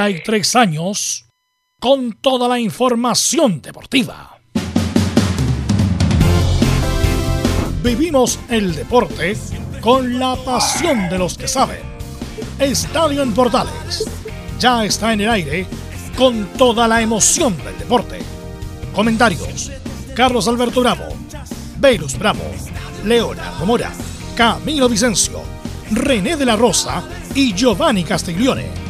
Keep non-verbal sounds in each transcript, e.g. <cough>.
33 años con toda la información deportiva. Vivimos el deporte con la pasión de los que saben. Estadio en Portales ya está en el aire con toda la emoción del deporte. Comentarios: Carlos Alberto Bravo, Velus Bravo, Leonardo Mora, Camilo Vicencio, René de la Rosa y Giovanni Castiglione.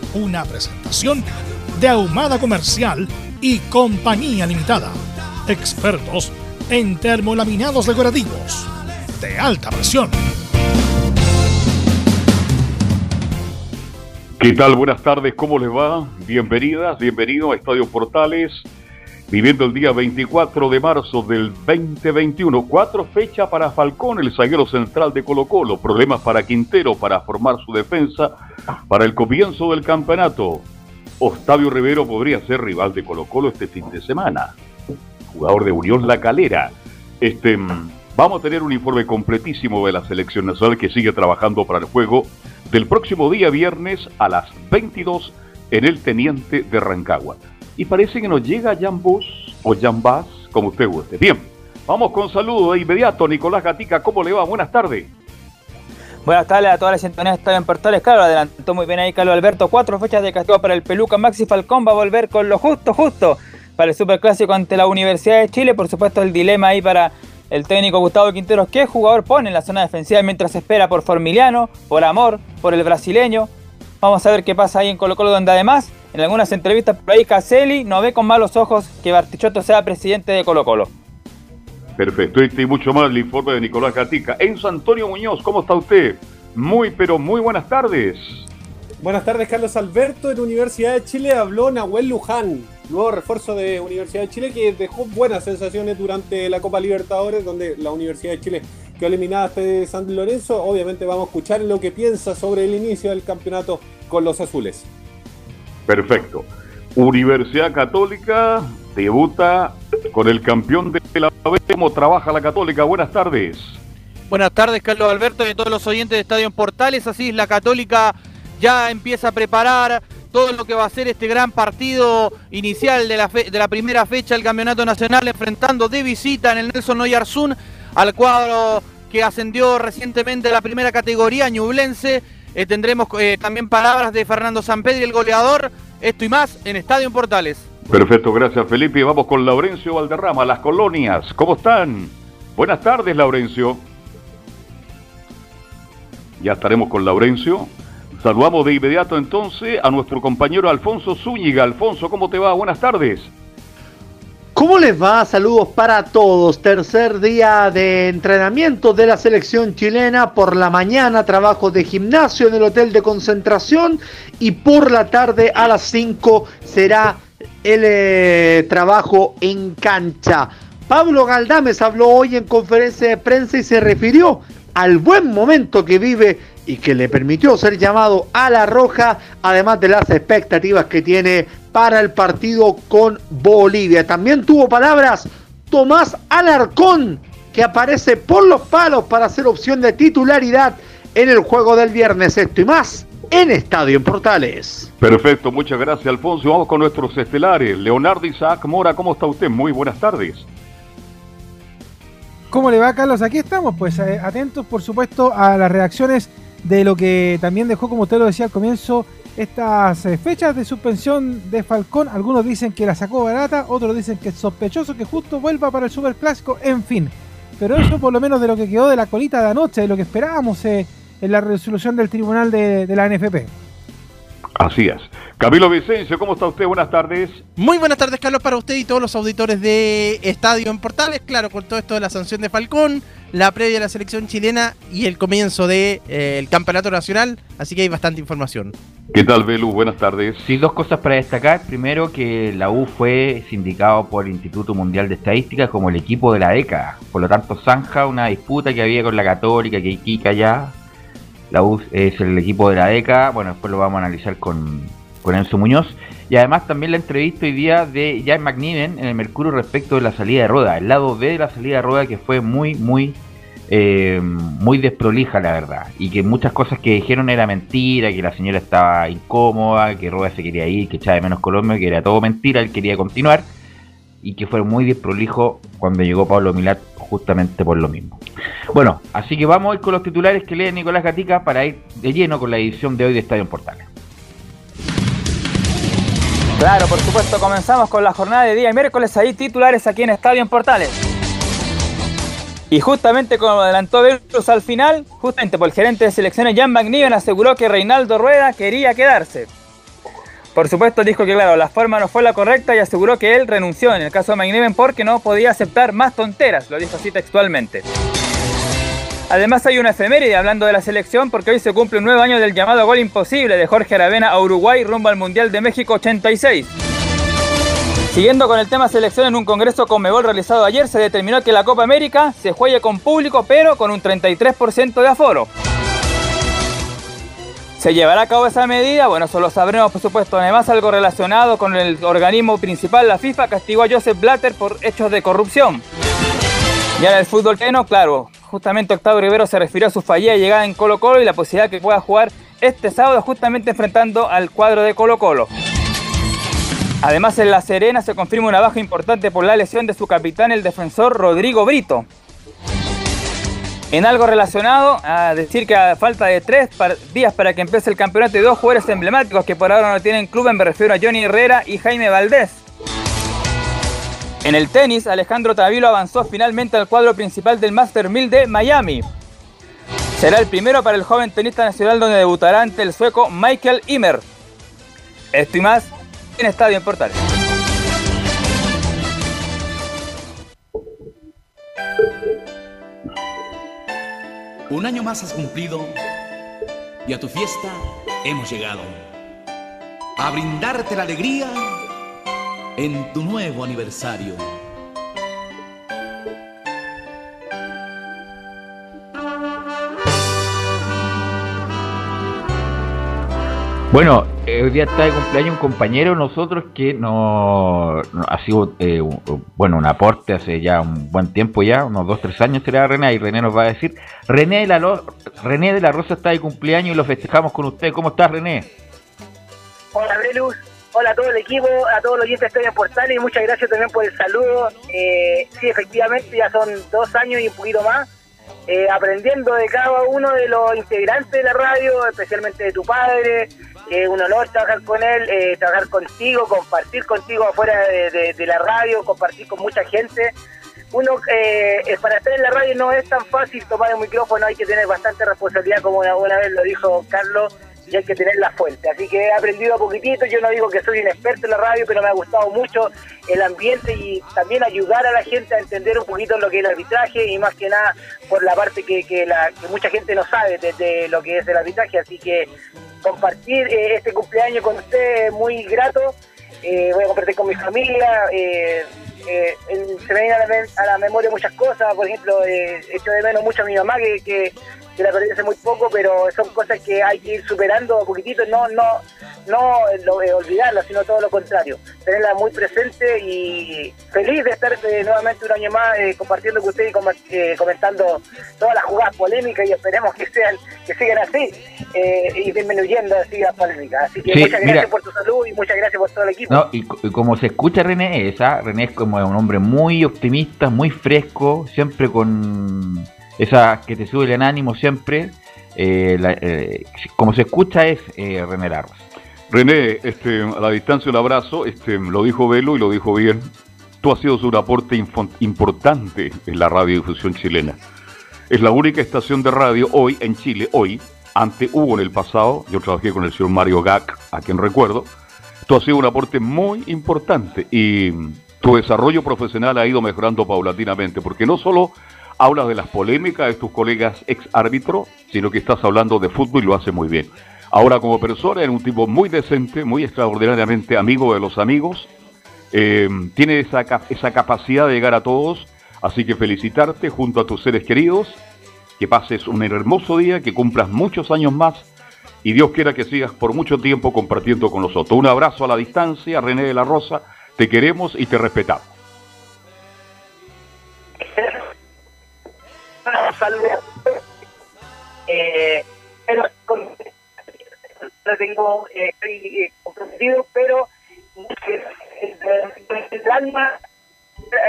una presentación de Ahumada Comercial y Compañía Limitada. Expertos en termolaminados decorativos de alta presión. ¿Qué tal? Buenas tardes, ¿cómo les va? Bienvenidas, bienvenido a Estadio Portales, viviendo el día 24 de marzo del 2021. Cuatro fechas para Falcón, el zaguero central de Colo Colo. Problemas para Quintero para formar su defensa para el comienzo del campeonato. Octavio Rivero podría ser rival de Colo Colo este fin de semana. Jugador de Unión La Calera. Este, vamos a tener un informe completísimo de la selección nacional que sigue trabajando para el juego del próximo día viernes a las 22 en el Teniente de Rancagua. Y parece que nos llega Jan Bus o Jan Bass, como usted guste. Bien, vamos con saludo de inmediato. Nicolás Gatica, ¿cómo le va? Buenas tardes. Buenas tardes a todas las sintonías que están en Portales. Claro, adelantó muy bien ahí Carlos Alberto. Cuatro fechas de castigo para el Peluca. Maxi Falcón va a volver con lo justo, justo para el Superclásico ante la Universidad de Chile. Por supuesto, el dilema ahí para el técnico Gustavo Quinteros, ¿qué jugador pone en la zona defensiva mientras espera por Formiliano, por Amor, por el brasileño? Vamos a ver qué pasa ahí en Colo Colo, donde además, en algunas entrevistas por ahí, Caselli no ve con malos ojos que Bartichotto sea presidente de Colo Colo. Perfecto, y mucho más el informe de Nicolás Gatica. Enzo Antonio Muñoz, ¿cómo está usted? Muy, pero muy buenas tardes. Buenas tardes, Carlos Alberto. En Universidad de Chile habló Nahuel Luján, nuevo refuerzo de Universidad de Chile que dejó buenas sensaciones durante la Copa Libertadores, donde la Universidad de Chile quedó eliminada de San Lorenzo. Obviamente vamos a escuchar lo que piensa sobre el inicio del campeonato con los azules. Perfecto. Universidad Católica debuta con el campeón de la B. ¿Cómo trabaja la Católica? Buenas tardes. Buenas tardes, Carlos Alberto y todos los oyentes de Estadio Portales. Así es, la Católica ya empieza a preparar todo lo que va a ser este gran partido inicial de la, de la primera fecha del Campeonato Nacional, enfrentando de visita en el Nelson Oyarzún al cuadro que ascendió recientemente a la primera categoría, Ñublense. Eh, tendremos eh, también palabras de Fernando Sampedri, el goleador. Esto y más en Estadio en Portales. Perfecto, gracias Felipe. Vamos con Laurencio Valderrama, las colonias. ¿Cómo están? Buenas tardes, Laurencio. Ya estaremos con Laurencio. Saludamos de inmediato entonces a nuestro compañero Alfonso Zúñiga. Alfonso, ¿cómo te va? Buenas tardes. ¿Cómo les va? Saludos para todos. Tercer día de entrenamiento de la selección chilena. Por la mañana trabajo de gimnasio en el hotel de concentración y por la tarde a las 5 será el eh, trabajo en cancha. Pablo Galdames habló hoy en conferencia de prensa y se refirió al buen momento que vive y que le permitió ser llamado a la roja, además de las expectativas que tiene para el partido con Bolivia. También tuvo palabras Tomás Alarcón, que aparece por los palos para ser opción de titularidad en el juego del viernes. Esto y más en Estadio en Portales. Perfecto, muchas gracias Alfonso. Vamos con nuestros estelares. Leonardo Isaac Mora, ¿cómo está usted? Muy buenas tardes. ¿Cómo le va, Carlos? Aquí estamos, pues eh, atentos, por supuesto, a las reacciones de lo que también dejó, como usted lo decía al comienzo, estas eh, fechas de suspensión de Falcón. Algunos dicen que la sacó barata, otros dicen que es sospechoso que justo vuelva para el Superclásico, en fin. Pero eso por lo menos de lo que quedó de la colita de anoche, de lo que esperábamos eh, en la resolución del tribunal de, de la NFP. Así es. Camilo Vicencio, ¿cómo está usted? Buenas tardes. Muy buenas tardes, Carlos, para usted y todos los auditores de Estadio en Portales. Claro, con todo esto de la sanción de Falcón, la previa de la selección chilena y el comienzo del de, eh, Campeonato Nacional, así que hay bastante información. ¿Qué tal, Belu? Buenas tardes. Sí, dos cosas para destacar. Primero, que la U fue sindicado por el Instituto Mundial de Estadística como el equipo de la década. Por lo tanto, zanja una disputa que había con la Católica, que Iquica ya. La U es el equipo de la década. Bueno, después lo vamos a analizar con, con Enzo Muñoz. Y además también la entrevista hoy día de Jan McNiven en el Mercurio respecto de la salida de rueda. El lado B de la salida de rueda que fue muy, muy eh, muy desprolija, la verdad. Y que muchas cosas que dijeron era mentira, que la señora estaba incómoda, que Rueda se quería ir, que echaba de menos Colombia, que era todo mentira, él quería continuar. Y que fue muy desprolijo cuando llegó Pablo Milat justamente por lo mismo. Bueno, así que vamos a ir con los titulares que lee Nicolás Gatica para ir de lleno con la edición de hoy de Estadio en Portales. Claro, por supuesto, comenzamos con la jornada de día miércoles ahí titulares aquí en Estadio en Portales. Y justamente como adelantó Velus al final, justamente por el gerente de selecciones Jan McNiven aseguró que Reinaldo Rueda quería quedarse. Por supuesto dijo que claro, la forma no fue la correcta y aseguró que él renunció en el caso de McNiven porque no podía aceptar más tonteras, lo dijo así textualmente. Además hay una efeméride hablando de la selección porque hoy se cumple un nuevo año del llamado gol imposible de Jorge Aravena a Uruguay rumbo al Mundial de México 86. Siguiendo con el tema selección, en un congreso con Mebol realizado ayer se determinó que la Copa América se juegue con público, pero con un 33% de aforo. ¿Se llevará a cabo esa medida? Bueno, eso lo sabremos, por supuesto. Además, algo relacionado con el organismo principal, la FIFA, castigó a Joseph Blatter por hechos de corrupción. Ya en el fútbol pleno, claro, justamente Octavio Rivero se refirió a su fallida llegada en Colo Colo y la posibilidad que pueda jugar este sábado justamente enfrentando al cuadro de Colo Colo. Además, en La Serena se confirma una baja importante por la lesión de su capitán, el defensor Rodrigo Brito. En algo relacionado, a decir que a falta de tres días para que empiece el campeonato dos jugadores emblemáticos que por ahora no tienen club, me refiero a Johnny Herrera y Jaime Valdés. En el tenis, Alejandro Tavilo avanzó finalmente al cuadro principal del Master 1000 de Miami. Será el primero para el joven tenista nacional donde debutará ante el sueco Michael Immer. Esto y más en Estadio en Portales. Un año más has cumplido y a tu fiesta hemos llegado. A brindarte la alegría en tu nuevo aniversario. Bueno, eh, hoy día está de cumpleaños un compañero nosotros que no, ha sido, eh, bueno, un aporte hace ya un buen tiempo ya, unos dos, tres años será René, y René nos va a decir, René de la, René de la Rosa está de cumpleaños y lo festejamos con usted. ¿Cómo estás, René? Hola, Brelus. Hola a todo el equipo, a todos los oyentes de Estadio Portal y muchas gracias también por el saludo. Eh, sí, efectivamente, ya son dos años y un poquito más eh, aprendiendo de cada uno de los integrantes de la radio, especialmente de tu padre. Es un honor trabajar con él, eh, trabajar contigo, compartir contigo afuera de, la radio, compartir con mucha gente. Uno, eh, para estar en la radio no es tan fácil tomar el micrófono, hay que tener bastante responsabilidad, como una vez lo dijo Carlos y hay que tener la fuente. Así que he aprendido a poquitito, yo no digo que soy un experto en la radio, pero me ha gustado mucho el ambiente y también ayudar a la gente a entender un poquito lo que es el arbitraje y más que nada por la parte que, la, que mucha gente no sabe de, lo que es el arbitraje. Así que compartir eh, este cumpleaños con usted es muy grato. Eh, voy a compartir con mi familia. Eh, se me vienen a la, memoria muchas cosas, por ejemplo, echo de menos mucho a mi mamá que, la perdí hace muy poco, pero son cosas que hay que ir superando un poquitito, no, no, no lo, eh, olvidarlas, sino todo lo contrario, tenerla muy presente y feliz de estar eh, nuevamente un año más eh, compartiendo con ustedes y comentando todas las jugadas polémicas y esperemos que sean, que sigan así y disminuyendo así las polémicas. Así que muchas gracias por tu salud y muchas gracias por todo el equipo. No, y, como se escucha René, esa, René es como un hombre muy optimista, muy fresco, siempre con esa que te sube el ánimo siempre, eh, eh, como se escucha es eh, René Larros. René, este, a la distancia un abrazo, este, lo dijo Velo y lo dijo bien. Tú has sido un aporte importante en la radiodifusión chilena. Es la única estación de radio hoy en Chile, hoy, ante hubo en el pasado, yo trabajé con el señor Mario Gac, a quien recuerdo, tú has sido un aporte muy importante y tu desarrollo profesional ha ido mejorando paulatinamente, porque no solo hablas de las polémicas de tus colegas ex árbitros, sino que estás hablando de fútbol y lo hace muy bien. Ahora como persona era un tipo muy decente, muy extraordinariamente amigo de los amigos. Eh, tiene esa, esa capacidad de llegar a todos. Así que felicitarte junto a tus seres queridos. Que pases un hermoso día, que cumplas muchos años más. Y Dios quiera que sigas por mucho tiempo compartiendo con nosotros. Un abrazo a la distancia, René de la Rosa. Te queremos y te respetamos. Eh, tengo, eh, eh, pero el alma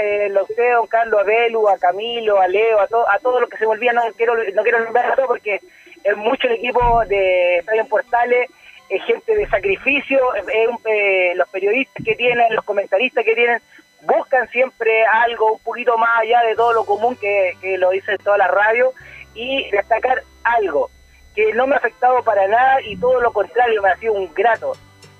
eh, lo sé, don Carlos, a Belu, a Camilo, a Leo, a, a todos los que se volvían, no quiero no quiero nombrar a todos porque es mucho el equipo de Estadio Portales, es gente de sacrificio, eh, los periodistas que tienen, los comentaristas que tienen, buscan siempre algo un poquito más allá de todo lo común que, que lo dice toda la radio y destacar algo que no me ha afectado para nada y todo lo contrario, me ha sido un grato.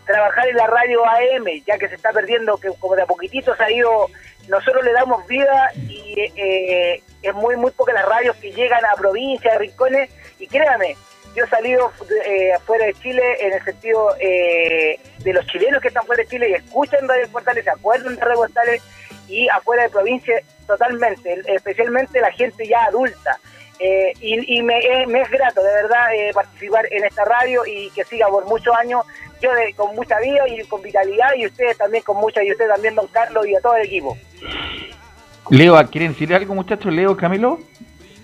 Trabajar en la radio AM, ya que se está perdiendo, que como de a poquitito se ha ido, nosotros le damos vida y eh, es muy, muy pocas las radios que llegan a provincias, a rincones, y créame, yo he salido eh, fuera de Chile en el sentido eh, de los chilenos que están fuera de Chile y escuchan Radio Portales, se acuerdan de Radio Portales y afuera de provincia totalmente, especialmente la gente ya adulta. Eh, y, me, es grato, de verdad, participar en esta radio y que siga por muchos años. Yo con mucha vida y con vitalidad y ustedes también con mucha, y usted también, don Carlos, y a todo el equipo. Leo, ¿quieren decir algo, muchachos? Leo, Camilo.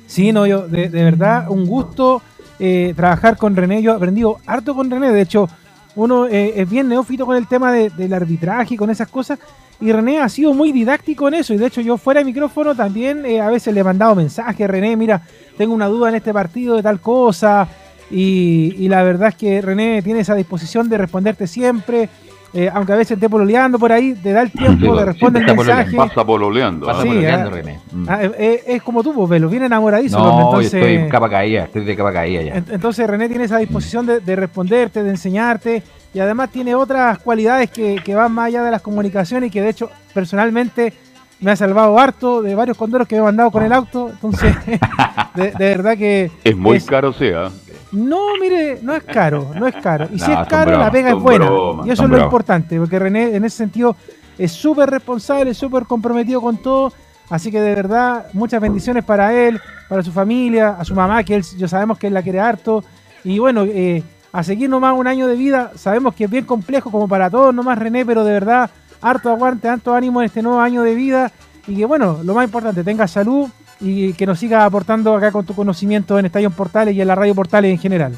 Sí, no, yo, de, de verdad, un gusto eh, trabajar con René. Yo he aprendido harto con René. De hecho, uno eh, es bien neófito con el tema del arbitraje y con esas cosas. Y René ha sido muy didáctico en eso. Y de hecho, yo fuera de micrófono también eh, a veces le he mandado mensajes. René, mira, tengo una duda en este partido de tal cosa. Y, y la verdad es que René tiene esa disposición de responderte siempre. Eh, aunque a veces esté pololeando por ahí, te da el tiempo de responder el mensaje. Pasa pololeando. Pasa sí, pololeando, René. Mm. Ah, eh, es como tú, pues, Velo, viene enamoradísimo. No, entonces, yo estoy en capa caída, estoy de capa caída ya. Entonces René tiene esa disposición de, de responderte, de enseñarte, y además tiene otras cualidades que, que, van más allá de las comunicaciones y que de hecho personalmente me ha salvado harto de varios condoros que me he mandado con el auto. Entonces, <laughs> de, de verdad que... Es muy es, caro, sea. No, mire, no es caro, no es caro. Y <laughs> no, si es caro, bromas, la pega es buena. Bromas, y eso es lo bromas. importante, porque René en ese sentido es súper responsable, súper comprometido con todo. Así que de verdad, muchas bendiciones para él, para su familia, a su mamá, que él, yo sabemos que él la quiere harto. Y bueno, eh, a seguir nomás un año de vida, sabemos que es bien complejo como para todos nomás René, pero de verdad, harto aguante, harto ánimo en este nuevo año de vida. Y que bueno, lo más importante, tenga salud, y que nos siga aportando acá con tu conocimiento en Estadio Portales y en la Radio Portales en general.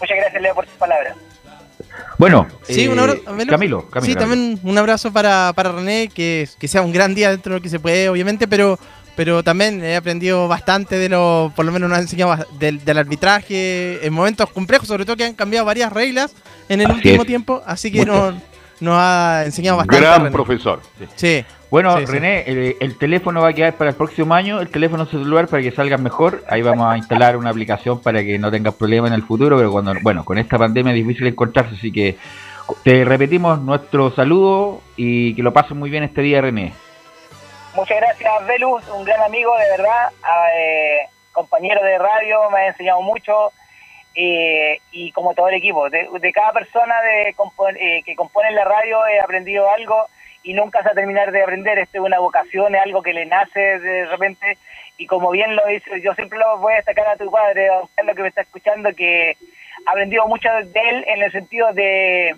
Muchas gracias, Leo, por tus palabras. Bueno, sí, eh, un abrazo, Camilo, Camilo, Sí, Camilo. también un abrazo para, para René, que, que sea un gran día dentro de lo que se puede, obviamente, pero pero también he aprendido bastante de lo, por lo menos nos ha enseñado del, del arbitraje en momentos complejos, sobre todo que han cambiado varias reglas en el Así último es. tiempo, así que nos, nos ha enseñado bastante. Gran René. profesor. Sí. Bueno, Sí, sí. René, el, el teléfono va a quedar para el próximo año, el teléfono celular para que salgas mejor. Ahí vamos a instalar una aplicación para que no tengas problemas en el futuro, pero cuando, bueno, con esta pandemia es difícil encontrarse, así que te repetimos nuestro saludo y que lo pasen muy bien este día, René. Muchas gracias, Velus, un gran amigo, de verdad, eh, compañero de radio, me ha enseñado mucho. Eh, y como todo el equipo, de, de cada persona de compon eh, que compone la radio he aprendido algo y nunca se a terminar de aprender. Esto es una vocación, es algo que le nace de repente. Y como bien lo dice, yo siempre lo voy a destacar a tu padre, a usted lo que me está escuchando, que aprendido mucho de él en el sentido de,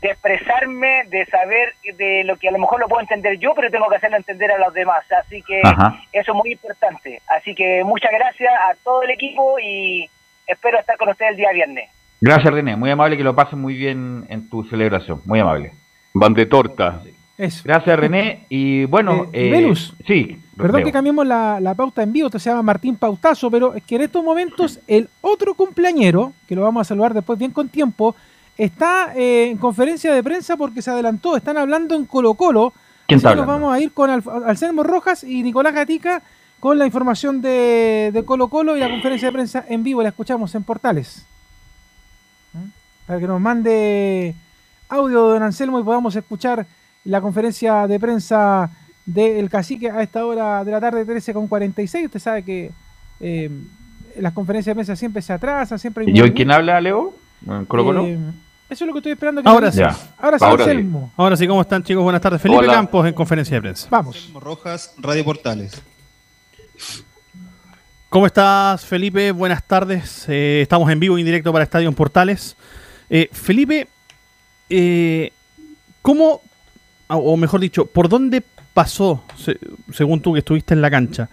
de expresarme, de saber de lo que a lo mejor lo puedo entender yo, pero tengo que hacerlo entender a los demás. Así que Ajá. eso es muy importante. Así que muchas gracias a todo el equipo y espero estar con ustedes el día viernes. Gracias, René. Muy amable que lo pasen muy bien en tu celebración. Muy amable. Van de torta. Eso. Gracias, René. <laughs> Y bueno, Eh, eh, Velus. sí. Perdón Leo. que cambiemos la, la pauta en vivo, esto se llama Martín Pautazo, pero es que en estos momentos <laughs> el otro cumpleañero, que lo vamos a saludar después bien con tiempo, está eh, en conferencia de prensa porque se adelantó, están hablando en Colo Colo. ¿Quién está nos vamos a ir con Alf- Anselmo Rojas y Nicolás Gatica con la información de, de Colo Colo y la conferencia de prensa en vivo, la escuchamos en Portales. ¿Mm? Para que nos mande audio de don Anselmo y podamos escuchar la conferencia de prensa del cacique a esta hora de la tarde, 13 con 46. Usted sabe que eh, las conferencias de prensa siempre se atrasan, siempre hay... ¿Y hoy quién habla, Leo? ¿Colo Colo? Eh, eso es lo que estoy esperando. Que ahora sí. Ahora sí, ahora sí. Ahora sí, ¿cómo están chicos? Buenas tardes. Felipe Campos en conferencia de prensa. Vamos. Rojas, Radio Portales. ¿Cómo estás, Felipe? Buenas tardes. Eh, estamos en vivo y en directo para Estadio Portales. Eh, Felipe, eh, ¿cómo, o mejor dicho, por dónde pasó, según tú que estuviste en la cancha,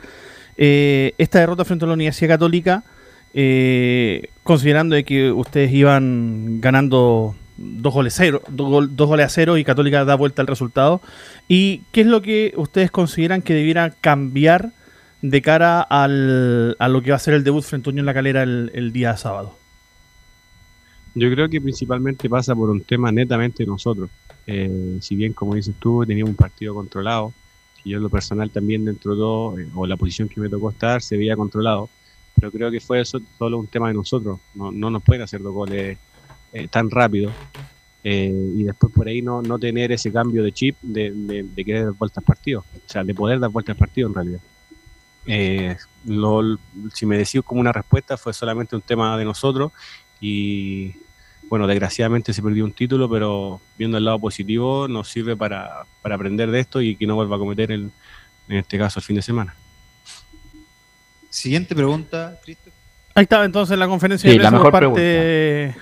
esta derrota frente a la Universidad Católica, considerando de que ustedes iban ganando dos goles, cero, dos, goles a cero y Católica da vuelta al resultado? ¿Y qué es lo que ustedes consideran que debiera cambiar? De cara al, a lo que va a ser el debut frente a Unión La Calera el, día sábado? Yo creo que principalmente pasa por un tema netamente de nosotros. Eh, si bien, como dices tú, teníamos un partido controlado, yo en lo personal también dentro de todo, eh, o la posición que me tocó estar, se veía controlado, pero creo que fue eso solo un tema de nosotros. No, no nos pueden hacer dos goles eh, tan rápido. y después por ahí no, no tener ese cambio de chip de, de, de querer dar vueltas al partido, o sea, de poder dar vueltas al partido en realidad. Eh, si me decís como una respuesta, fue solamente un tema de nosotros y bueno, desgraciadamente se perdió un título, pero viendo el lado positivo nos sirve para, aprender de esto y que no vuelva a cometer el, en este caso el fin de semana. Siguiente pregunta, Cristo. Ahí estaba entonces la conferencia de la mejor pregunta.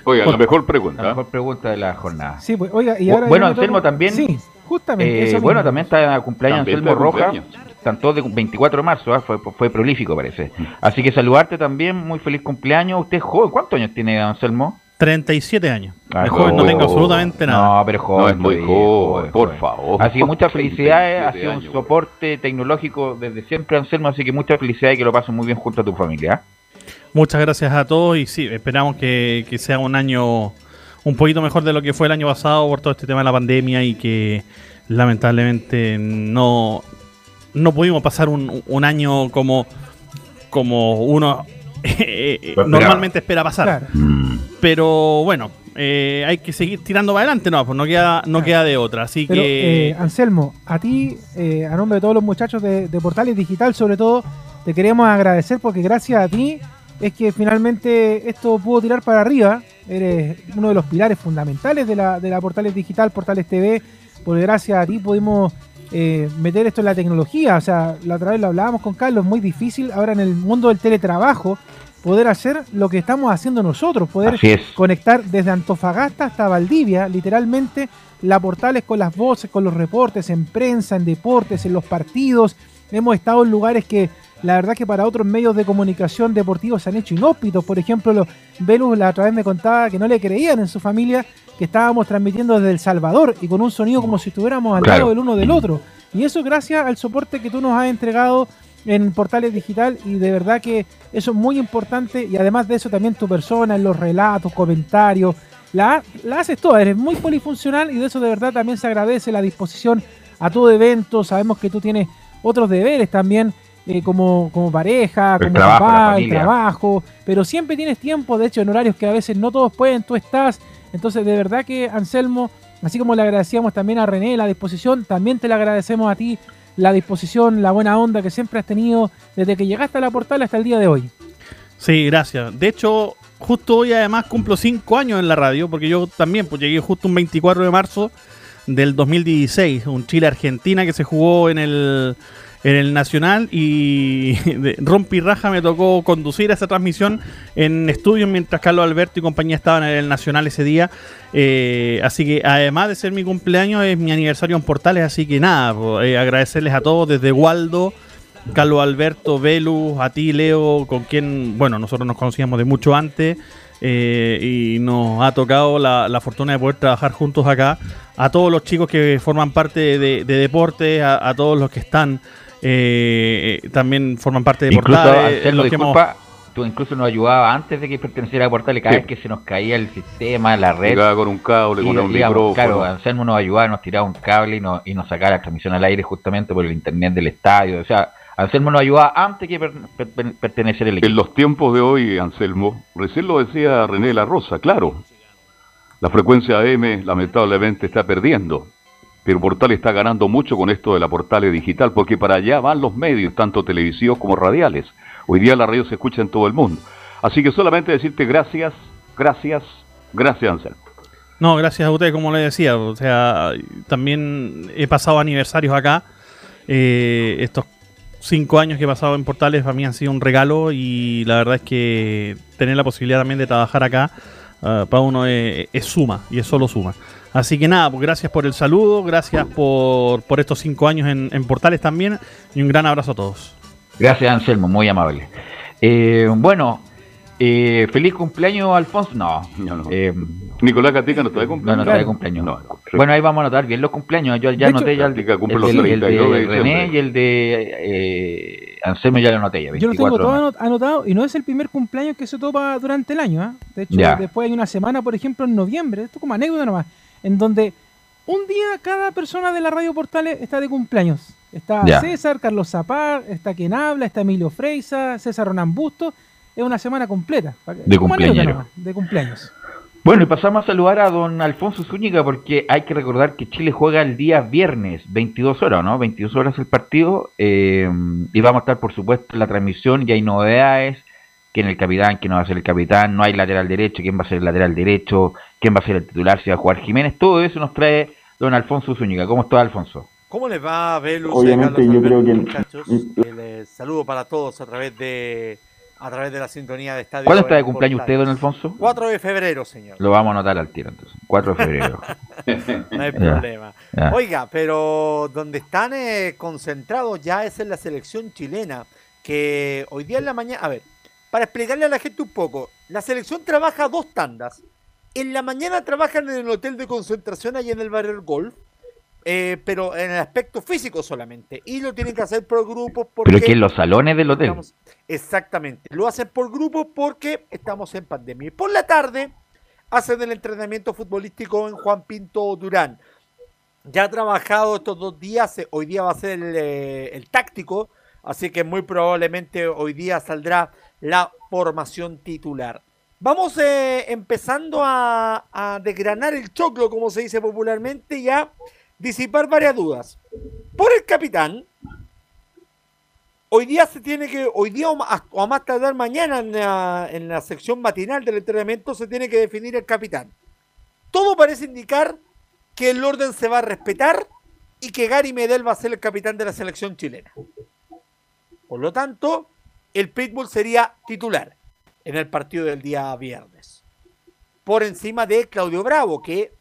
Oiga, la mejor pregunta. La mejor pregunta de la jornada. Sí, pues, oiga, y ahora bueno, Anselmo también. Sí, justamente. Eh, bueno, también está cumpleaños Anselmo Roja están todos de 24 de marzo, ¿ah? fue, fue prolífico parece. Así que saludarte también, muy feliz cumpleaños. Usted es joven, ¿cuántos años tiene Anselmo? 37 años. Ah, joven, no tengo absolutamente nada. No, pero joven. No, es muy joven, por favor. Así que muchas felicidades, ha sido un soporte tecnológico desde siempre, Anselmo, así que muchas felicidades y que lo pasen muy bien junto a tu familia. ¿ah? Muchas gracias a todos y sí, esperamos que, que sea un año un poquito mejor de lo que fue el año pasado por todo este tema de la pandemia y que lamentablemente no, no pudimos pasar un, un año como, como uno <laughs> eh, normalmente espera pasar. Mm. Pero bueno, eh, hay que seguir tirando para adelante, no, pues no queda, no queda de otra. Así que. Eh, Anselmo, a ti, a nombre de todos los muchachos de, Portales Digital, sobre todo, te queremos agradecer porque gracias a ti es que finalmente esto pudo tirar para arriba. Eres uno de los pilares fundamentales de la, de la Portales Digital, Portales TV, porque gracias a ti pudimos eh, meter esto en la tecnología. O sea, la otra vez lo hablábamos con Carlos, es muy difícil ahora en el mundo del teletrabajo poder hacer lo que estamos haciendo nosotros, poder conectar desde Antofagasta hasta Valdivia, literalmente, la portales con las voces, con los reportes, en prensa, en deportes, en los partidos. Hemos estado en lugares que la verdad que para otros medios de comunicación deportivos se han hecho inhóspitos. Por ejemplo, los Velus la otra vez me contaba que no le creían en su familia que estábamos transmitiendo desde El Salvador y con un sonido como si estuviéramos al lado del uno del otro. Y eso gracias al soporte que tú nos has entregado en Portales Digital y de verdad que eso es muy importante y además de eso también tu persona, en los relatos, comentarios, la, la haces toda, eres muy polifuncional y de eso de verdad también se agradece la disposición a todo evento, sabemos que tú tienes otros deberes también eh, como, como pareja, como papá, el trabajo, pero siempre tienes tiempo, de hecho en horarios que a veces no todos pueden, tú estás entonces, de verdad que Anselmo, así como le agradecíamos también a René la disposición, también te le agradecemos a ti la disposición, la buena onda que siempre has tenido desde que llegaste a la portal hasta el día de hoy. Sí, gracias. De hecho, justo hoy además cumplo cinco años en la radio, porque yo también pues llegué justo un 24 de marzo del 2016, un Chile-Argentina que se jugó en el en el Nacional y <laughs> de rompi raja me tocó conducir esa transmisión en estudios mientras Carlos Alberto y compañía estaban en el Nacional ese día. Eh, así que además de ser mi cumpleaños es mi aniversario en Portales, así que nada, eh, agradecerles a todos desde Waldo. Carlos Alberto, Velus, a ti, Leo, con quien, bueno, nosotros nos conocíamos de mucho antes eh, y nos ha tocado la, fortuna de poder trabajar juntos acá. A todos los chicos que forman parte de, deporte, a, todos los que están eh, también forman parte de incluso, Portales. tú incluso nos ayudabas antes de que perteneciera a Portales, cada vez que se nos caía el sistema, la red. con un cable, con un micrófono. Claro, Anselmo nos ayudaba, nos tiraba un cable y nos, y nos sacaba la transmisión al aire justamente por el internet del estadio. O sea, Anselmo nos ayudaba antes que pertenecer al equipo. En los tiempos de hoy, Anselmo, recién lo decía René La Rosa, claro. La frecuencia AM lamentablemente está perdiendo. Pero Portal está ganando mucho con esto de la portales digital, porque para allá van los medios, tanto televisivos como radiales. Hoy día la radio se escucha en todo el mundo. Así que solamente decirte gracias, gracias, gracias, Anselmo. No, gracias a usted, como le decía. O sea, también he pasado aniversarios acá. Eh, estos cinco años que he pasado en Portales para mí han sido un regalo y la verdad es que tener la posibilidad también de trabajar acá ah, para uno es, es suma y es solo suma. Así que nada, pues gracias por el saludo, gracias por, por estos cinco años en, en Portales también y un gran abrazo a todos. Gracias, Anselmo, muy amable. Eh, bueno, eh, feliz cumpleaños, Alfonso. No, No, no. eh, Nicolás Gatica no está de no, cumpleaños. no está de cumpleaños. No, no. Bueno, ahí vamos a anotar bien los cumpleaños. Yo ya anoté ya el, el el 32 de René y el de eh, Anselmo ya lo anoté ya. Yo lo tengo 24 todo anotado y no es el primer cumpleaños que se topa durante el año. ¿ah? De hecho, Ya. después hay una semana, por ejemplo, en noviembre, esto como anécdota nomás, en donde un día cada persona de la Radio Portales está de cumpleaños. Está Ya. César, Carlos Zapar, está quien habla, está Emilio Freisa, César Ronan Busto. Es una semana completa. De nomás, de cumpleaños. Bueno, y pasamos a saludar a don Alfonso Zúñiga porque hay que recordar que Chile juega el día viernes, 22 horas, ¿no? 22 horas el partido eh, y vamos a estar, por supuesto, en la transmisión y hay novedades, quién es el capitán, quién no va a ser el capitán, no hay lateral derecho, quién va a ser el lateral derecho, quién va a ser el titular, si va a jugar Jiménez, todo eso nos trae don Alfonso Zúñiga. ¿Cómo está, Alfonso? ¿Cómo les va, Velus? Obviamente, Carlos yo creo que- muchachos? El eh, saludo para todos a través de a través de la sintonía de Estadio. ¿Cuándo está de cumpleaños usted, don Alfonso? 4 de febrero, señor. Lo vamos a anotar al tiro, entonces. 4 de febrero. <laughs> No hay Ya, problema. ya. Oiga, pero donde están eh, concentrados ya es en la selección chilena, que hoy día en la mañana, a ver, para explicarle a la gente un poco, la selección trabaja dos tandas. En la mañana trabajan en el hotel de concentración ahí en el barrio Golf, eh, pero en el aspecto físico solamente. Y lo tienen que hacer por grupos porque... Pero que en los salones del hotel. Estamos- exactamente. Lo hacen por grupo porque estamos en pandemia. Y por la tarde hacen el entrenamiento futbolístico en Juan Pinto Durán. Ya ha trabajado estos dos días. eh, Hoy día va a ser el, eh, el táctico. Así que muy probablemente hoy día saldrá la formación titular. Vamos eh, empezando a, desgranar el choclo, como se dice popularmente, y a disipar varias dudas. Por el capitán, Hoy día se tiene que, hoy día o a más tardar mañana en la, en la sección matinal del entrenamiento se tiene que definir el capitán. Todo parece indicar que el orden se va a respetar y que Gary Medel va a ser el capitán de la selección chilena. Por lo tanto, el Pitbull sería titular en el partido del día viernes. Por encima de Claudio Bravo, que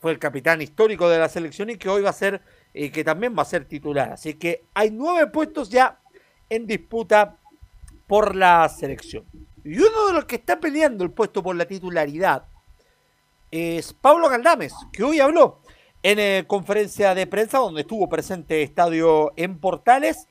fue el capitán histórico de la selección y que hoy va a ser, y que también va a ser titular. Así que hay nueve puestos ya en disputa por la selección. Y uno de los que está peleando el puesto por la titularidad es Pablo Galdames, que hoy habló en eh, conferencia de prensa donde estuvo presente Estadio en Portales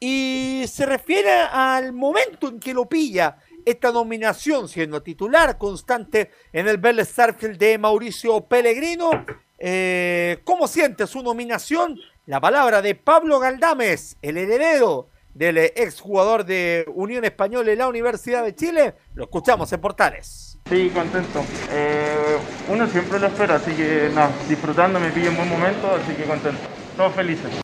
y se refiere al momento en que lo pilla esta nominación siendo titular constante en el Vélez Sarfield de Mauricio Pellegrino. Eh, ¿Cómo siente su nominación? La palabra de Pablo Galdames, el heredero del exjugador de Unión Española y la Universidad de Chile. Lo escuchamos en Portales. Sí, contento. Eh, uno siempre lo espera, así que nada, disfrutando, me pillo en buen momento, así que contento. Todos felices.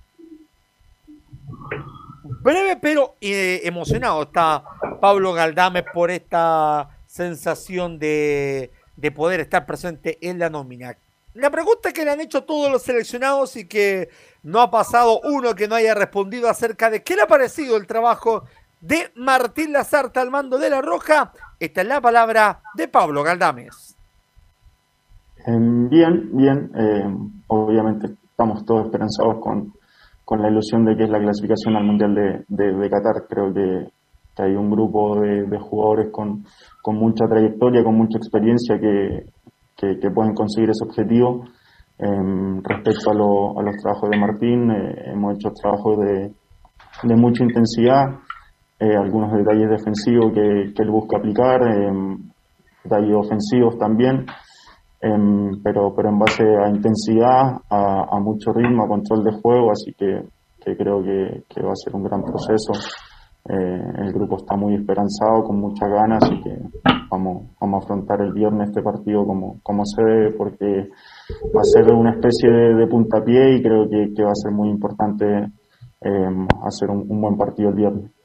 Breve pero eh, emocionado está Pablo Galdames por esta sensación de, de poder estar presente en la nómina. La pregunta que le han hecho todos los seleccionados y que no ha pasado uno que no haya respondido acerca de qué le ha parecido el trabajo de Martín Lazarta al mando de la Roja, esta es la palabra de Pablo Galdames. Em, bien, bien. eh, obviamente estamos todos esperanzados con, con la ilusión de que es la clasificación al Mundial de, de- Qatar. Creo que, que hay un grupo de, de jugadores con, con mucha trayectoria, con mucha experiencia que, que- que pueden conseguir ese objetivo. Em, respecto a, lo- a los trabajos de Martín, eh, hemos hecho trabajos de, de mucha intensidad, eh, algunos detalles defensivos que, que él busca aplicar, em, detalles ofensivos también, em, pero, pero en base a intensidad, a, mucho ritmo, a control de juego, así que, creo que, va a ser un gran proceso. Eh, el grupo está muy esperanzado, con muchas ganas, así que vamos, vamos a afrontar el viernes este partido como, como se debe, porque va a ser una especie de, puntapié y creo que, va a ser muy importante em, hacer un buen partido el viernes.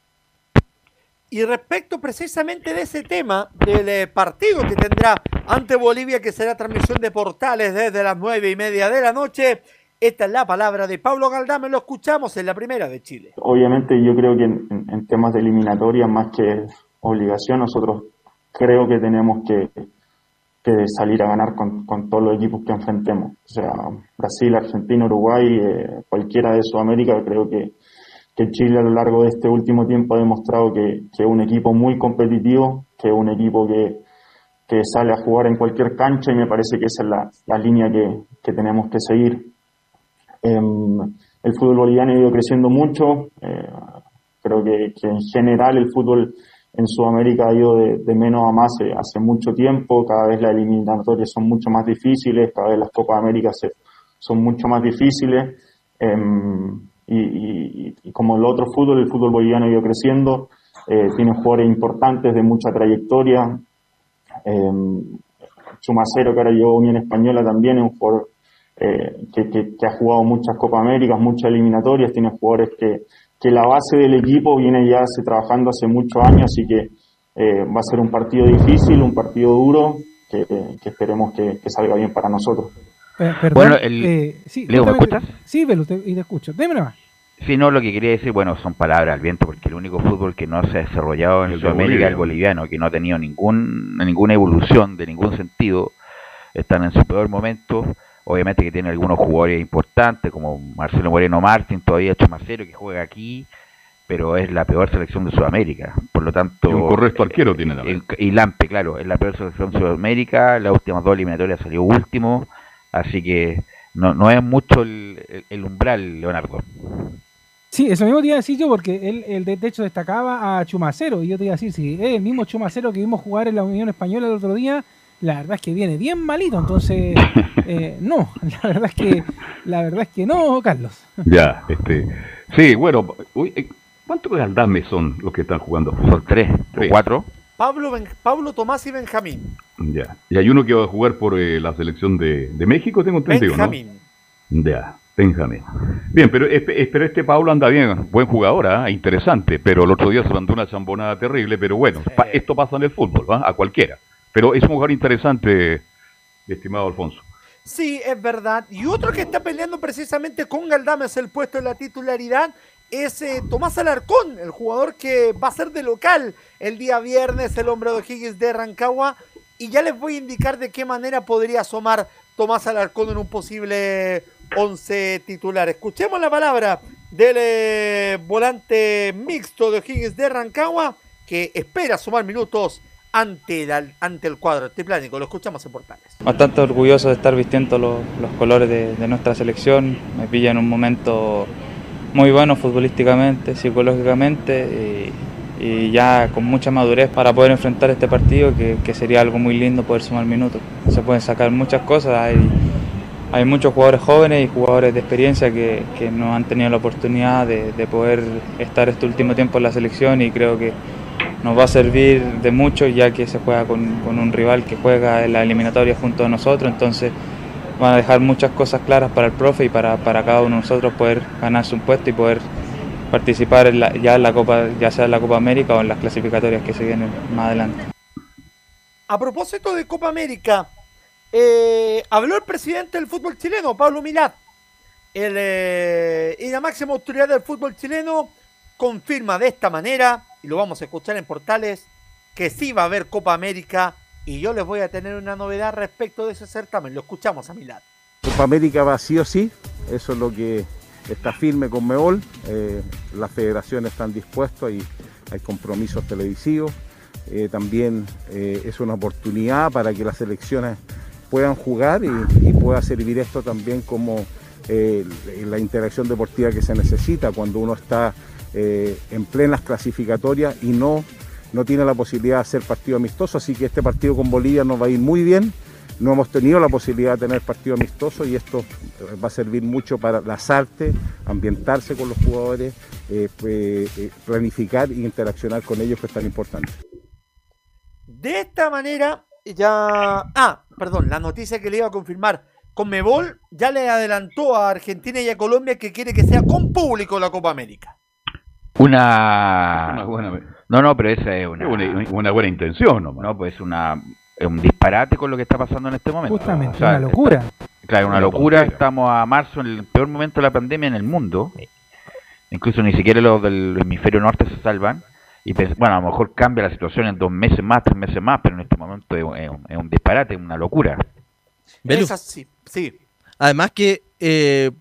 Y respecto precisamente de ese tema, del eh, partido que tendrá ante Bolivia, que será transmisión de portales desde las nueve y media de la noche, esta es la palabra de Pablo Galdame, lo escuchamos en la primera de Chile. Obviamente yo creo que en, temas de eliminatoria, más que obligación, nosotros creo que tenemos que, que salir a ganar con, con todos los equipos que enfrentemos. O sea, Brasil, Argentina, Uruguay, eh, cualquiera de Sudamérica, creo que, que Chile a lo largo de este último tiempo ha demostrado que, es un equipo muy competitivo, que es un equipo que, que sale a jugar en cualquier cancha y me parece que esa es la, la línea que, que tenemos que seguir. Em, el fútbol boliviano ha ido creciendo mucho. eh, creo que, en general el fútbol en Sudamérica ha ido de, de menos a más eh, hace mucho tiempo. Cada vez las eliminatorias son mucho más difíciles, cada vez las Copas América se- son mucho más difíciles. Y, y- como el otro fútbol, el fútbol boliviano ha ido creciendo. eh, tiene jugadores importantes de mucha trayectoria. em, Chumacero, que ahora llegó a Unión Española también, es un jugador eh, que, que- ha jugado muchas Copas Américas, muchas eliminatorias, tiene jugadores que, que la base del equipo viene ya hace, trabajando hace muchos años, así que eh, va a ser un partido difícil, un partido duro, que, esperemos que salga bien para nosotros. Eh, perdón, Bueno, el- eh, sí, Leo, ¿me escuchas? Sí, Belu, te, y te escucho. Dime nomás. Sí, no, lo que quería decir, bueno, son palabras al viento, porque el único fútbol que no se ha desarrollado en El Sudamérica Bolivia. es el boliviano, que no ha tenido ningún, ninguna evolución de ningún sentido, están en su peor momento, obviamente que tiene algunos jugadores importantes, como Marcelo Moreno Martín, todavía Chumacero, que juega aquí, pero es la peor selección de Sudamérica, por lo tanto... Y un correcto arquero tiene también. Y Lampe, claro, es la peor selección de Sudamérica, las últimas dos eliminatorias salió último, así que no, no es mucho el, el- el umbral, Leonardo. Sí, eso mismo te iba a decir yo, porque él, él de hecho destacaba a Chumacero, y yo te iba a decir, si es el mismo Chumacero que vimos jugar en la Unión Española el otro día, la verdad es que viene bien malito, entonces, <laughs> eh, no, la verdad es que, la verdad es que no, Carlos. Ya, este. Sí, bueno, uy, eh, ¿cuántos Galdames son los que están jugando? Son tres, o cuatro. Pablo, Ben- Pablo Tomás y Benjamín. Ya. Y hay uno que va a jugar por eh, la selección de, de México, tengo entendido, Benjamín. ¿no? Ya, Benjamín. Bien, pero, este- pero este Pablo anda bien, buen jugador, ¿ah? interesante, pero el otro día se mandó una chambonada terrible, pero bueno, pa- esto pasa en el fútbol, ¿va? A cualquiera. Pero es un jugador interesante, estimado Alfonso. Sí, es verdad. Y otro que está peleando precisamente con Galdames el puesto de la titularidad es eh, Tomás Alarcón, el jugador que va a ser de local el día viernes, el hombre de O'Higgins de Rancagua. Y ya les voy a indicar de qué manera podría asomar Tomás Alarcón en un posible 11 titular. Escuchemos la palabra del eh, volante mixto de O'Higgins de Rancagua que espera sumar minutos ante, la- ante el cuadro triplánico. Lo escuchamos en Portales. Bastante orgulloso de estar vistiendo los, los colores de, nuestra selección. Me pilla en un momento muy bueno futbolísticamente, psicológicamente y ya con mucha madurez para poder enfrentar este partido que, que sería algo muy lindo poder sumar minutos. Se pueden sacar muchas cosas, hay, hay muchos jugadores jóvenes y jugadores de experiencia que, que no han tenido la oportunidad de, de poder estar este último tiempo en la selección y creo que nos va a servir de mucho ya que se juega con, con un rival que juega en la eliminatoria junto a nosotros, entonces van a dejar muchas cosas claras para el profe y para, para cada uno de nosotros poder ganarse un puesto y poder participar en la- ya en la Copa, ya sea en la Copa América o en las clasificatorias que se vienen más adelante. A propósito de Copa América, eh, habló el presidente del fútbol chileno, Pablo Milat. El, eh, y la máxima autoridad del fútbol chileno confirma de esta manera, y lo vamos a escuchar en portales, que sí va a haber Copa América y yo les voy a tener una novedad respecto de ese certamen. Lo escuchamos a Milat. Copa América va sí o sí, eso es lo que está firme con Meol, eh, las federaciones están dispuestas y hay compromisos televisivos, Eh, también eh, es una oportunidad para que las selecciones puedan jugar y, pueda servir esto también como la interacción deportiva que se necesita cuando uno está en plenas clasificatorias y no, no tiene la posibilidad de hacer partido amistoso, así que este partido con Bolivia nos va a ir muy bien. No hemos tenido la posibilidad de tener partido amistoso y esto eh, va a servir mucho para las artes, ambientarse con los jugadores, eh, eh, eh, planificar e interaccionar con ellos, que es tan importante. De esta manera, ya. Ah, perdón, la noticia que le iba a confirmar. Conmebol ya le adelantó a Argentina y a Colombia que quiere que sea con público la Copa América. Una... Una buena- No, no, pero esa es una... Una- una buena intención nomás. No, pues una... Es un disparate con lo que está pasando en este momento. Justamente, O sea, una locura. Claro, una Una locura. Estamos a marzo, en el peor momento de la pandemia en el mundo. Incluso ni siquiera los del hemisferio norte se salvan. Y bueno, a lo mejor cambia la situación en dos meses más, tres meses más, pero en este momento es, es un, es un disparate, una locura. Belu. Es así, sí. Además que eh,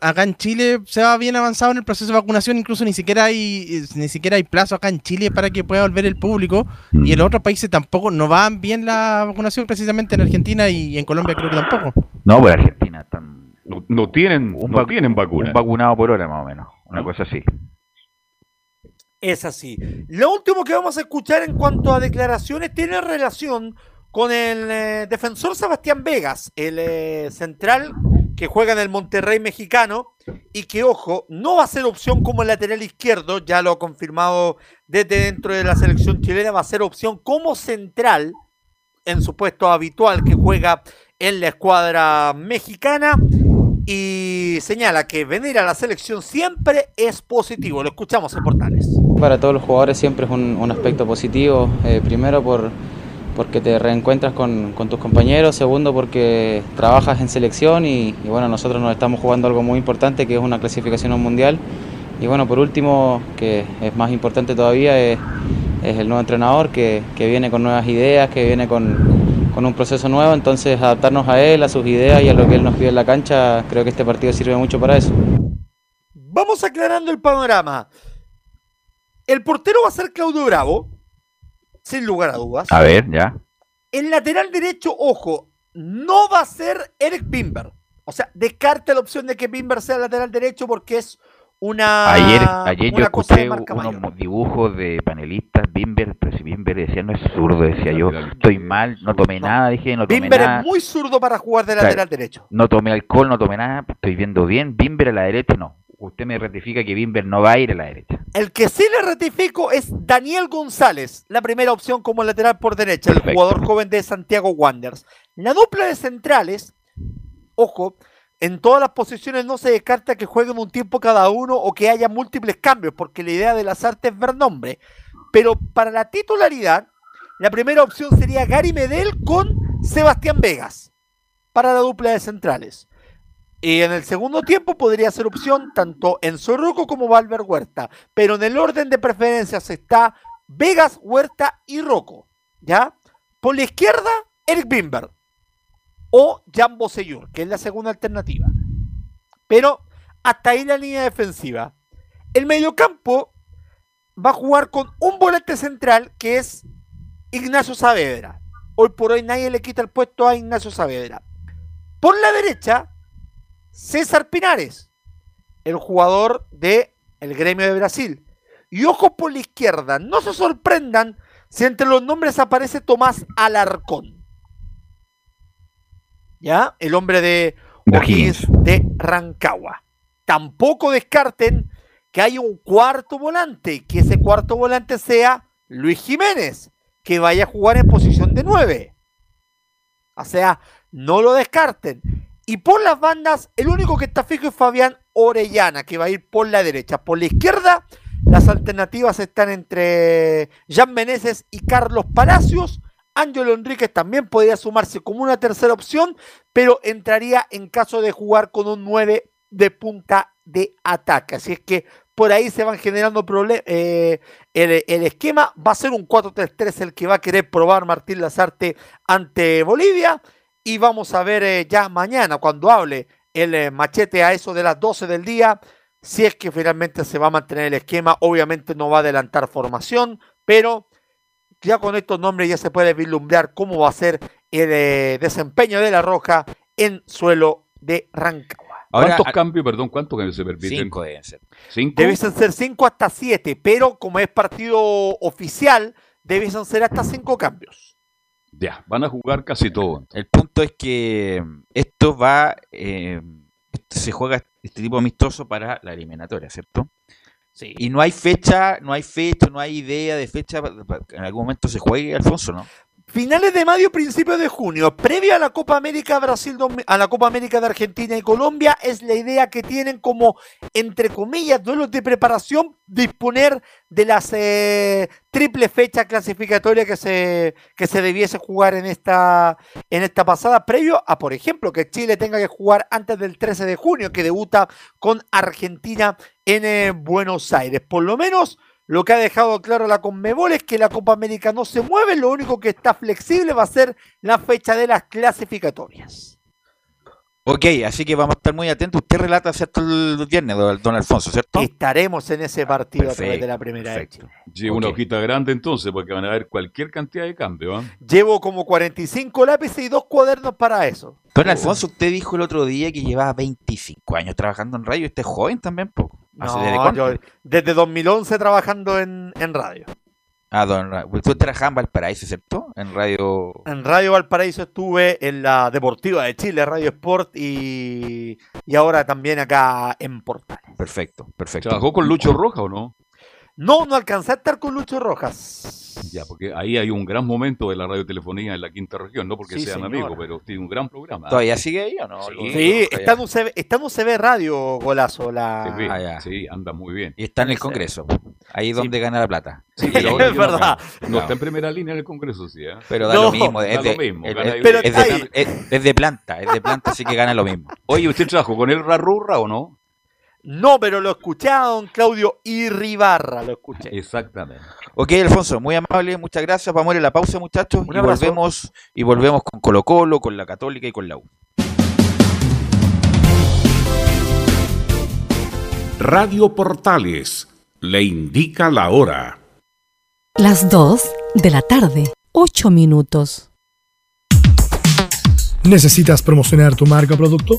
acá en Chile se va bien avanzado en el proceso de vacunación, incluso ni siquiera hay eh, ni siquiera hay plazo acá en Chile para que pueda volver el público y en los otros países tampoco no van bien la vacunación precisamente en Argentina y en Colombia creo que tampoco. No, pues Argentina están No, no tienen, un, no tienen vacuna. un vacunado por hora más o menos, una cosa así. Es así. Lo último que vamos a escuchar en cuanto a declaraciones tiene relación con el eh, defensor Sebastián Vegas, el eh, central que juega en el Monterrey mexicano y que, ojo, no va a ser opción como lateral izquierdo, ya lo ha confirmado desde dentro de la selección chilena, va a ser opción como central en su puesto habitual que juega en la escuadra mexicana y señala que venir a la selección siempre es positivo. Lo escuchamos en Portales. Para todos los jugadores siempre es un, aspecto positivo. eh, primero por, porque te reencuentras con, con tus compañeros. Segundo porque trabajas en selección y, bueno, nosotros nos estamos jugando algo muy importante que es una clasificación a un mundial. Y bueno, por último, que es más importante todavía, es, es el nuevo entrenador que, que viene con nuevas ideas, que viene con, con un proceso nuevo. Entonces adaptarnos a él, a sus ideas y a lo que él nos pide en la cancha, creo que este partido sirve mucho para eso. Vamos aclarando el panorama. El portero va a ser Claudio Bravo, sin lugar a dudas. A ver, ya. El lateral derecho, ojo, no va a ser Eric Bimber. O sea, descarta la opción de que Bimber sea lateral derecho porque es una. Ayer, ayer yo una cosa de escuché unos mayor. dibujos de panelistas, Bimber, pero si Bimber decía no es zurdo, decía yo, estoy mal, no tomé nada, dije, no tomé Bimber nada. es muy zurdo para jugar de lateral derecho. No tomé alcohol, no tomé nada, estoy viendo bien. Bimber a la derecha no. Usted me ratifica que Bimber no va a ir a la derecha. El que sí le ratifico es Daniel González, la primera opción como lateral por derecha, el jugador joven de Santiago Wanderers. La dupla de centrales, ojo, en todas las posiciones no se descarta que jueguen un tiempo cada uno o que haya múltiples cambios, porque la idea de las artes es ver nombre. Pero para la titularidad, la primera opción sería Gary Medel con Sebastián Vegas para la dupla de centrales. Y en el segundo tiempo podría ser opción tanto Enzo Rocco como Valver Huerta. Pero en el orden de preferencias está Vegas, Huerta y Rocco. ¿Ya? Por la izquierda, Eric Bimber. O Jan Bosellur, que es la segunda alternativa. Pero hasta ahí la línea defensiva. El mediocampo va a jugar con un volante central que es Ignacio Saavedra. Hoy por hoy nadie le quita el puesto a Ignacio Saavedra. Por la derecha, César Pinares, el jugador de el gremio de Brasil. Y ojo por la izquierda, no se sorprendan si entre los nombres aparece Tomás Alarcón. ¿Ya? El hombre de O'Higgins de Rancagua. Tampoco descarten que hay un cuarto volante, que ese cuarto volante sea Luis Jiménez, que vaya a jugar en posición de 9. O sea, no lo descarten. Y por las bandas, el único que está fijo es Fabián Orellana, que va a ir por la derecha. Por la izquierda, las alternativas están entre Jan Meneses y Carlos Palacios. Ángelo Enríquez también podría sumarse como una tercera opción, pero entraría en caso de jugar con un 9 de punta de ataque. Así es que por ahí se van generando problemas. el, el esquema va a ser un 4-3-3 el que va a querer probar Martín Lazarte ante Bolivia. Y vamos a ver eh, ya mañana, cuando hable el eh, machete a eso de las 12 del día, si es que finalmente se va a mantener el esquema. Obviamente no va a adelantar formación, pero ya con estos nombres ya se puede vislumbrar cómo va a ser el eh, desempeño de la Roja en suelo de Rancagua. ¿Cuántos cambios, perdón, cuántos cambios se permiten? Cinco deben ser. ¿Cinco? Debiesen ser 5 hasta 7, pero como es partido oficial, debiesen ser hasta 5 cambios. Ya, van a jugar casi todo. El punto es que esto va, eh, esto se juega este tipo amistoso para la eliminatoria, ¿cierto? Sí. Y no hay fecha, no hay fecha, no hay idea de fecha. En algún momento se juegue, Alfonso, ¿no? Finales de mayo, principios de junio, previo a la Copa América Brasil, a la Copa América de Argentina y Colombia, es la idea que tienen como, entre comillas, duelos de preparación, disponer de las eh, triple fecha clasificatoria que se, que se debiese jugar en esta, en esta pasada, previo a, por ejemplo, que Chile tenga que jugar antes del 13 de junio, que debuta con Argentina en eh, Buenos Aires. Por lo menos lo que ha dejado claro la Conmebol es que la Copa América no se mueve, lo único que está flexible va a ser la fecha de las clasificatorias. Ok, así que vamos a estar muy atentos. Usted relata, ¿cierto? El viernes, don Alfonso, ¿cierto? Estaremos en ese partido a través de la primera de Chile. Lleva una hojita grande entonces, porque van a ver cualquier cantidad de cambio. ¿ah? Llevo como 45 lápices y dos cuadernos para eso. Don Alfonso, usted dijo el otro día que llevaba 25 años trabajando en radio. Usted es joven también, poco. ¿Hace desde No, cuándo? yo desde 2011 trabajando en, en radio. Ah, don Ra- Usted trabajaba en Valparaíso, ¿cierto? En radio. En Radio Valparaíso estuve en la Deportiva de Chile, Radio Sport y, y ahora también acá en Portales. Perfecto, perfecto. ¿Trabajó con Lucho Roja o no? No, no alcancé a estar con Lucho Rojas. Ya, porque ahí hay un gran momento de la radiotelefonía en la quinta región, no porque Sí, sean amigos, pero tiene un gran programa. ¿Todavía sigue ahí o no? Sí, Sí, está en, UCB, está en UCB Radio, golazo. La... Ah, sí, anda muy bien. Y está en el Congreso. Ahí es donde gana la plata. Sí, pero es no verdad. está- No, está en primera línea en el Congreso, sí. ¿eh? Pero da No, lo mismo. da Es de, lo mismo, es- gana es- igual. es de- es- es de planta. Es de planta, así que gana lo mismo. Oye, ¿usted trabajó con el Rarrurra o no? No, pero lo escuché a don Claudio Irribarra, lo escuché. Exactamente. Ok, Alfonso, muy amable, muchas gracias. Vamos a ir a la pausa, muchachos. Y volvemos, y volvemos con Colo Colo, con la Católica y con la U. Radio Portales le indica la hora. Las 2 de la tarde, 8 minutos. ¿Necesitas promocionar tu marca o producto?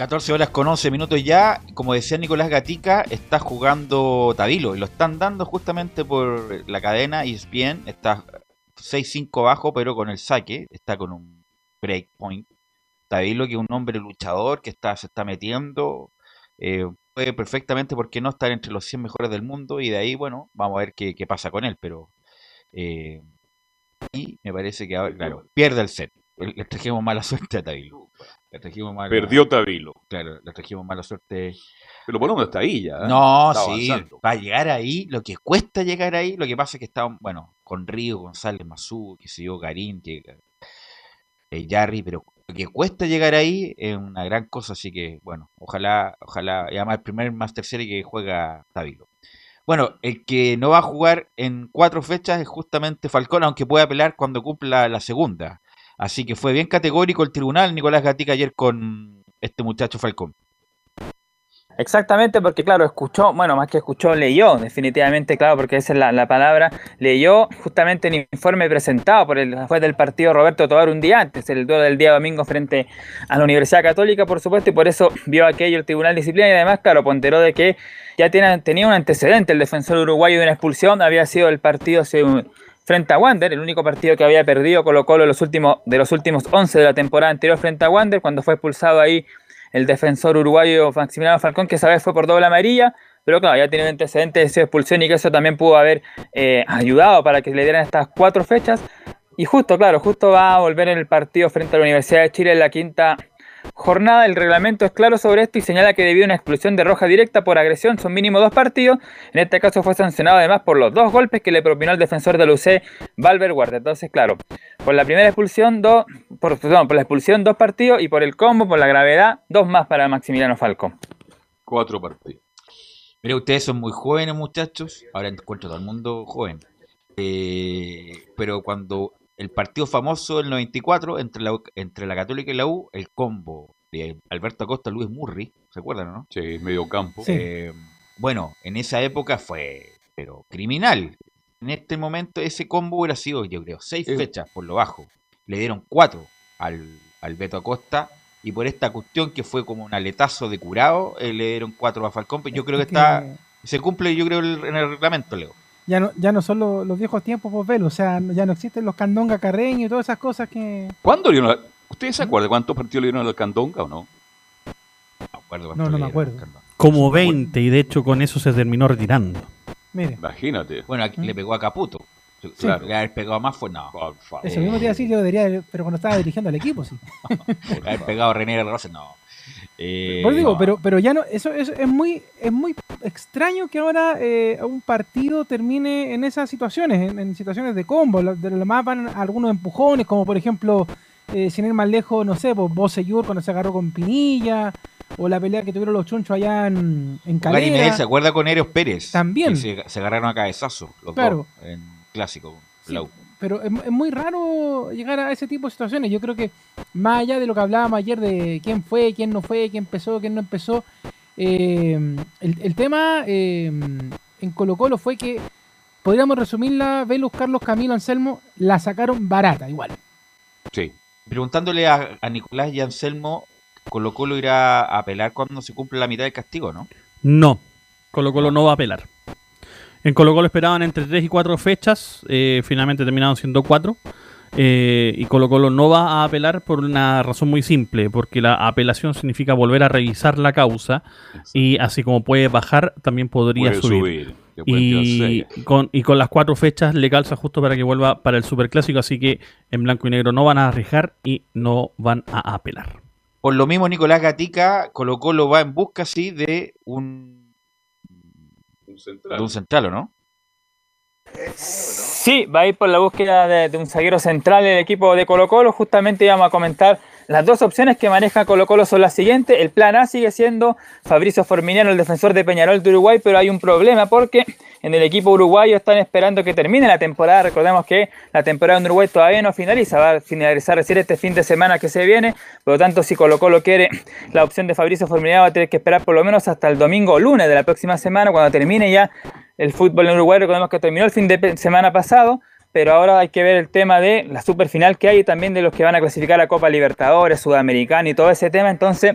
14 horas con 11 minutos ya. Como decía Nicolás Gatica, está jugando Tabilo y lo están dando justamente por la cadena ESPN. Está 6-5 bajo, pero con el saque. Está con un break point. Tabilo, que es un hombre luchador que está, se está metiendo. Eh, puede perfectamente, ¿por qué no estar entre los 100 mejores del mundo? Y de ahí, bueno, vamos a ver qué, pasa con él. Pero eh, y me parece que claro, pierde el set. Le trajimos mala suerte a Tabilo. Le trajimos mala- Perdió Tabilo. Claro, le trajimos mala suerte. Pero por lo menos está ahí ya. ¿eh? No, Está sí, avanzando. para llegar ahí, lo que cuesta llegar ahí, lo que pasa es que está, bueno, con Río, González, Mazú, que se yo, Garín, que eh, Jarry, pero lo que cuesta llegar ahí es una gran cosa, así que, bueno, ojalá, ojalá, y además el primer Master Series que juega Tabilo. Bueno, el que no va a jugar en cuatro fechas es justamente Falcón, aunque puede apelar cuando cumpla la segunda. Así que fue bien categórico el tribunal, Nicolás Gatica, ayer con este muchacho Falcón. Exactamente, porque claro, escuchó, bueno, más que escuchó, leyó, definitivamente, claro, porque esa es la, la palabra, leyó justamente el informe presentado por el juez del partido Roberto Tobar un día antes, el duelo del día domingo frente a la Universidad Católica, por supuesto, y por eso vio aquello el Tribunal de Disciplina y además, claro, ponderó de que ya tiene, tenía un antecedente el defensor uruguayo de una expulsión, había sido el partido un- frente a Wander, el único partido que había perdido Colo Colo los últimos, de los últimos 11 de la temporada anterior frente a Wander, cuando fue expulsado ahí el defensor uruguayo Maximiliano Falcón, que esa vez fue por doble amarilla, pero claro, ya tiene un antecedente de expulsión y que eso también pudo haber eh, ayudado para que le dieran estas cuatro fechas. Y justo, claro, justo va a volver en el partido frente a la Universidad de Chile en la quinta jornada. El reglamento es claro sobre esto y señala que debido a una expulsión de roja directa por agresión son mínimo dos partidos. En este caso fue sancionado además por los dos golpes que le propinó el defensor de UC, Valver Guardia. Entonces, claro, por la primera expulsión, dos, por, perdón, por la expulsión, dos partidos y por el combo, por la gravedad, dos más para Maximiliano Falcón. Cuatro partidos. Mira, ustedes son muy jóvenes, muchachos. Ahora encuentro todo el mundo joven. Eh, pero cuando el partido famoso del 94 entre la, entre la Católica y la U, el combo de Alberto Acosta, Luis Murri, ¿se acuerdan, no? Sí, medio campo. Eh, bueno, en esa época fue, pero criminal. En este momento ese combo hubiera sido, yo creo, seis Eh. fechas por lo bajo. Le dieron cuatro al, al Beto Acosta y por esta cuestión que fue como un aletazo de curado, eh, le dieron cuatro a Falcón. Pero yo creo que Es que- está, se cumple, yo creo, el- en el reglamento, Leo. Ya no, ya no son los, los viejos tiempos, pues velo, o sea, ya no existen los candonga carreños y todas esas cosas que... ¿Cuándo le ¿Ustedes se acuerdan cuántos partidos le dieron al Candonga o no? No, no me acuerdo. Como 20 y de hecho con eso se terminó retirando. Mire, Imagínate. Bueno, aquí le pegó a Caputo. Claro. Le haber pegado a más fue no. eso mismo te iba a decir, yo debería, pero cuando estaba dirigiendo al equipo, sí. Le haber pegado a René de la Rosa, no. Eh, Por digo, no. pero, pero ya no, eso, eso es muy, es muy extraño que ahora eh, un partido termine en esas situaciones, en, en situaciones de combo. De lo más van algunos empujones, como por ejemplo, eh, sin ir más lejos, no sé, pues Boseyur cuando se agarró con Pinilla, o la pelea que tuvieron los chunchos allá en, en Medel Calera. se acuerda con Eros Pérez. También. que Se, se agarraron a cabezazo los Claro. dos en clásico. Sí. Pero es, es muy raro llegar a ese tipo de situaciones. Yo creo que más allá de lo que hablábamos ayer de quién fue, quién no fue, quién empezó, quién no empezó, eh, el, el tema eh, en Colo Colo fue que, podríamos resumirla, Velus, Carlos, Camilo, Anselmo, la sacaron barata igual. Sí. Preguntándole a, a Nicolás y Anselmo, Colo Colo irá a apelar cuando se cumple la mitad del castigo, ¿no? No, Colo Colo no va a apelar. En Colo Colo esperaban entre 3 y 4 fechas, eh, finalmente terminaron siendo 4. y Colo Colo no va a apelar por una razón muy simple, porque la apelación significa volver a revisar la causa y así como puede bajar, también podría Puede subir. subir, con, y con las cuatro fechas le calza justo para que vuelva para el Superclásico, así que en blanco y negro no van a arriesgar y no van a apelar. Por lo mismo, Nicolás Gatica, Colo Colo va en busca, sí, de un, de un central, ¿o no? Sí, va a ir por la búsqueda de, de un zaguero central en el equipo de Colo Colo. Justamente íbamos a comentar las dos opciones que maneja Colo Colo son las siguientes. El plan A sigue siendo Fabricio Forminiano, el defensor de Peñarol de Uruguay, pero hay un problema porque en el equipo uruguayo están esperando que termine la temporada. Recordemos que la temporada en Uruguay todavía no finaliza, va a finalizar recién este fin de semana que se viene. Por lo tanto, si Colo Colo quiere la opción de Fabricio Forminiano, va a tener que esperar por lo menos hasta el domingo o lunes de la próxima semana, cuando termine ya el fútbol en Uruguay. Recordemos que terminó el fin de semana pasado, pero ahora hay que ver el tema de la superfinal que hay y también de los que van a clasificar a Copa Libertadores, Sudamericana y todo ese tema. Entonces,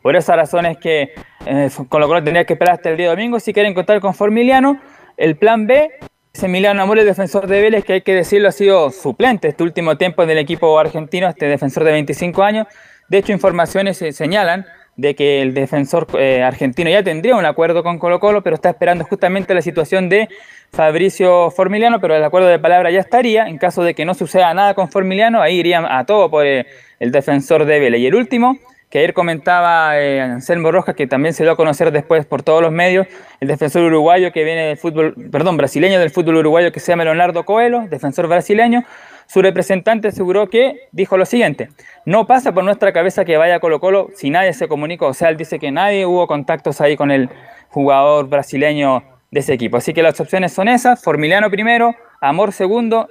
Por esa razón es que eh, Colo Colo tendría que esperar hasta el día domingo si quieren contar con Formiliano. El plan B es Emiliano Amor, el defensor de Vélez, que hay que decirlo ha sido suplente este último tiempo del equipo argentino, este defensor de 25 años. De hecho, informaciones señalan de que el defensor eh, argentino ya tendría un acuerdo con Colo Colo, pero está esperando justamente la situación de Fabricio Formiliano, pero el acuerdo de palabra ya estaría. En caso de que no suceda nada con Formiliano, ahí irían a todo por el defensor de Vélez. Y el último, que ayer comentaba eh, Anselmo Rojas, que también se dio a conocer después por todos los medios, el defensor uruguayo que viene del fútbol, perdón, brasileño del fútbol uruguayo que se llama Leonardo Coelho, defensor brasileño, su representante aseguró que dijo lo siguiente, no pasa por nuestra cabeza que vaya Colo Colo si nadie se comunicó, o sea, él dice que nadie hubo contactos ahí con el jugador brasileño de ese equipo. Así que las opciones son esas, Formiliano primero, Amor segundo,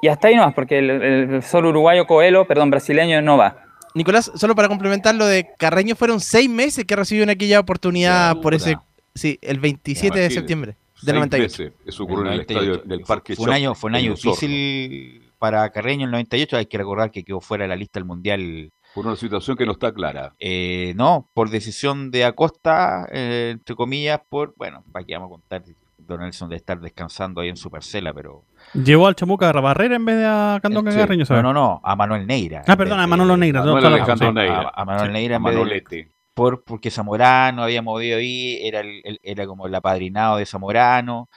y hasta ahí no más, porque el, el solo uruguayo Coelho, perdón, brasileño no va. Nicolás, solo para complementar lo de Carreño, fueron seis meses que recibió en aquella oportunidad por ese, sí, el 27 de septiembre del 98. Eso ocurrió en el estadio del Parque Fue un año, fue un año difícil para Carreño en el 98. Hay que recordar que quedó fuera de la lista del Mundial. Por una situación que no está clara. Eh, no, por decisión de Acosta, eh, entre comillas, por, bueno, aquí vamos a contar, Don Nelson de estar descansando ahí en su parcela, pero... Llevó al Chamuca a Barrera en vez de a Candón Sí. Carreño, No, ¿sabes? no, no, a Manuel Neira. Ah, perdón, a Manolo Neira. Manuel Alejandro. Neira. A, a Manuel Sí, Neira a en vez de- Manolete. por, porque Zamorano había movido ahí, era, el, el- era como el apadrinado de Zamorano,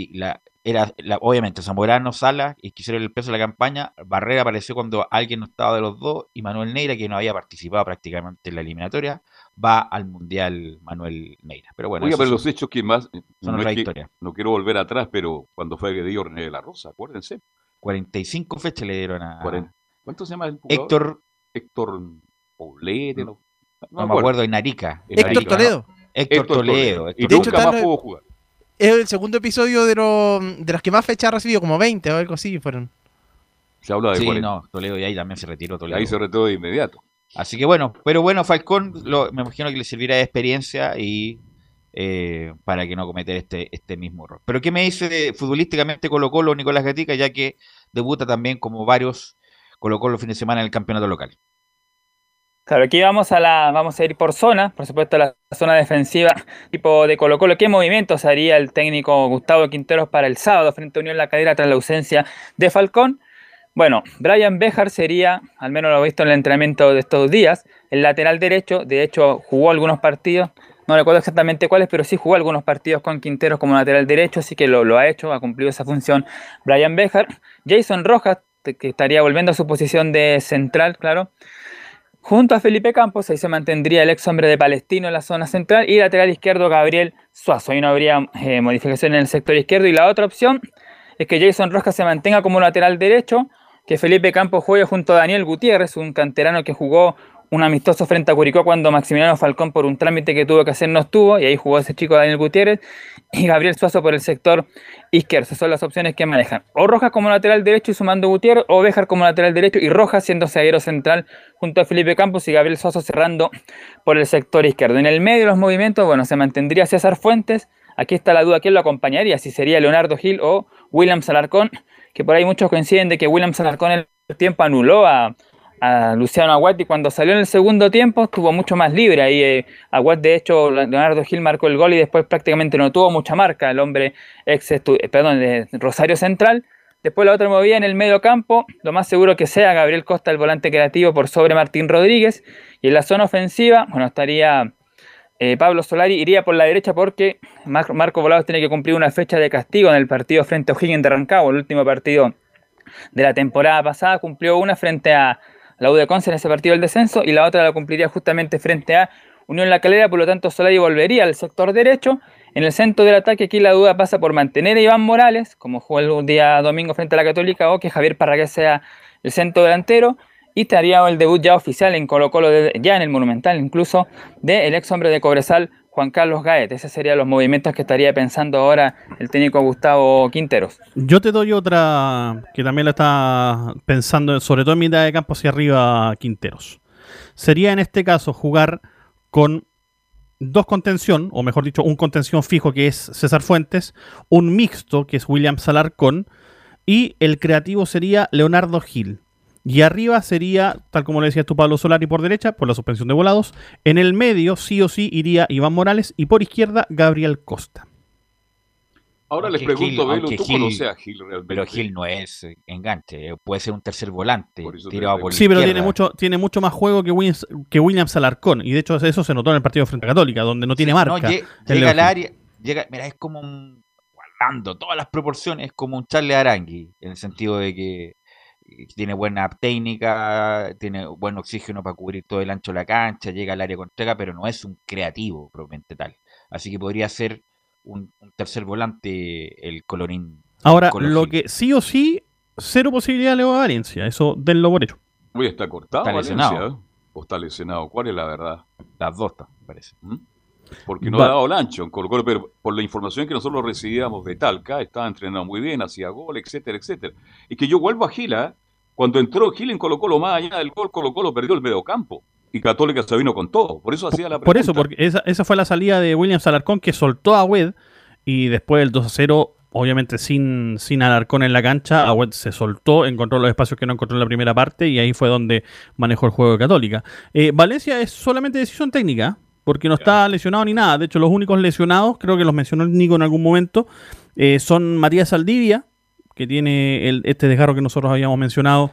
y la, era la- obviamente Zamorano, Sala, y quisieron el peso de la campaña, Barrera apareció cuando alguien no estaba de los dos, y Manuel Neira, que no había participado prácticamente en la eliminatoria, va al Mundial Manuel Neira. Pero bueno, Oiga, pero son- los hechos que más. son no, otra es que- historia. no quiero volver atrás, pero cuando fue agredido René de la Rosa, acuérdense. 45 fechas le dieron a Cuaren- ¿Cuánto se llama el jugador? Héctor, Héctor Poblete, no, no me acuerdo, en Arica. En Héctor. Toledo. Héctor Toledo. Y Héctor De hecho, nunca más pudo jugar. Es el segundo episodio de, lo- de las que más fechas ha recibido, como 20 o algo así fueron. Se habla de Sí, 40. no, Toledo y ahí también se retiró Toledo. Ahí se retiró de inmediato. Así que bueno, pero bueno, Falcón lo- me imagino que le servirá de experiencia y eh, para que no cometer este, este mismo error. Pero ¿qué me dice de futbolísticamente Colo Colo Nicolás Gatica, ya que debuta también como varios Colo Colo fin de semana en el campeonato local? Claro, aquí vamos a la, vamos a ir por zona, por supuesto la zona defensiva tipo de Colo Colo. ¿Qué movimientos haría el técnico Gustavo Quinteros para el sábado frente a Unión La Calera tras la ausencia de Falcón? Bueno, Brian Bejar sería, al menos lo he visto en el entrenamiento de estos días, el lateral derecho. De hecho, jugó algunos partidos, no recuerdo exactamente cuáles, pero sí jugó algunos partidos con Quinteros como lateral derecho, así que lo, lo ha hecho, ha cumplido esa función Brian Bejar. Jason Rojas, que estaría volviendo a su posición de central, claro. Junto a Felipe Campos, ahí se mantendría el ex hombre de Palestino en la zona central y lateral izquierdo Gabriel Suazo. Ahí no habría eh, modificación en el sector izquierdo. Y la otra opción es que Jason Rojas se mantenga como lateral derecho, que Felipe Campos juegue junto a Daniel Gutiérrez, un canterano que jugó un amistoso frente a Curicó cuando Maximiliano Falcón por un trámite que tuvo que hacer no estuvo, y ahí jugó ese chico Daniel Gutiérrez, y Gabriel Suazo por el sector izquierdo. Esas son las opciones que manejan. O Rojas como lateral derecho y sumando Gutiérrez, o Béjar como lateral derecho y Rojas siendo zaguero central junto a Felipe Campos y Gabriel Suazo cerrando por el sector izquierdo. En el medio de los movimientos, bueno, se mantendría César Fuentes. Aquí está la duda, ¿quién lo acompañaría? Si sería Leonardo Gil o William Salarcón, que por ahí muchos coinciden de que William Salarcón el tiempo anuló a, a Luciano Aguat y cuando salió en el segundo tiempo estuvo mucho más libre. Ahí eh, de hecho, Leonardo Gil marcó el gol y después prácticamente no tuvo mucha marca el hombre ex, perdón, de Rosario Central. Después la otra movida en el medio campo, lo más seguro que sea Gabriel Costa, el volante creativo, por sobre Martín Rodríguez. Y en la zona ofensiva, bueno, estaría eh, Pablo Solari, iría por la derecha porque Mar- Marco Volados tiene que cumplir una fecha de castigo en el partido frente a O'Higgins de Rancagua, el último partido de la temporada pasada. Cumplió una frente a la U de Conce en ese partido del descenso y la otra la cumpliría justamente frente a Unión La Calera, por lo tanto Solari volvería al sector derecho. En el centro del ataque aquí la duda pasa por mantener a Iván Morales, como jugó el día domingo frente a la Católica, o que Javier Parragués sea el centro delantero. Y estaría el debut ya oficial en Colo Colo, de- ya en el Monumental incluso, del ex hombre de Cobresal, Juan Carlos Gaet. Esos serían los movimientos que estaría pensando ahora el técnico Gustavo Quinteros. Yo te doy otra que también la está pensando, sobre todo en mitad de campo hacia arriba, Quinteros. Sería en este caso jugar con dos contención, o mejor dicho, un contención fijo que es César Fuentes, un mixto que es William Salarcón, y el creativo sería Leonardo Gil. Y arriba sería, tal como le decías tú, Pablo Solari por derecha, por la suspensión de volados. En el medio, sí o sí, iría Iván Morales. Y por izquierda, Gabriel Costa. Ahora les Aunque pregunto, Gil- Velo, aunque ¿tú Gil- conoces a Gil realmente? Pero Gil no es eh, enganche, eh, puede ser un tercer volante tirado por la Sí, pero tiene mucho, tiene mucho más juego que Williams, que Williams Alarcón. Y de hecho, eso se notó en el partido frente a Católica, donde no tiene marca. No, lle- el llega al área, llega, mira, es como un, guardando todas las proporciones, es como un Charles Arangui, en el sentido de que tiene buena técnica, tiene buen oxígeno para cubrir todo el ancho de la cancha, llega al área contraria, pero no es un creativo propiamente tal. Así que podría ser un, un tercer volante el colorín. Ahora, lo que sí o sí, cero posibilidad de Leo Valencia. Eso denlo por hecho. Oye, está cortado. Está lesionado. ¿O está lesionado? ¿Cuál es la verdad? Las dos, me parece. Porque no ha dado el ancho en Colo Colo, pero por la información que nosotros recibíamos de Talca, estaba entrenando muy bien, hacía gol, etcétera, etcétera. Y que yo vuelvo a Gila, cuando entró Gil en Colo Colo, más allá del gol, Colo Colo perdió el mediocampo. Y Católica se vino con todo. Por eso hacía la pregunta. Por eso, porque esa, esa fue la salida de Williams Alarcón que soltó a Wed y después del 2 a 0, obviamente sin, sin Alarcón en la cancha, a Wed se soltó, encontró los espacios que no encontró en la primera parte y ahí fue donde manejó el juego de Católica. Eh, Valencia es solamente decisión técnica, porque no está lesionado ni nada. De hecho, los únicos lesionados, creo que los mencionó el Nico en algún momento, eh, son Matías Saldivia, que tiene el, este desgarro que nosotros habíamos mencionado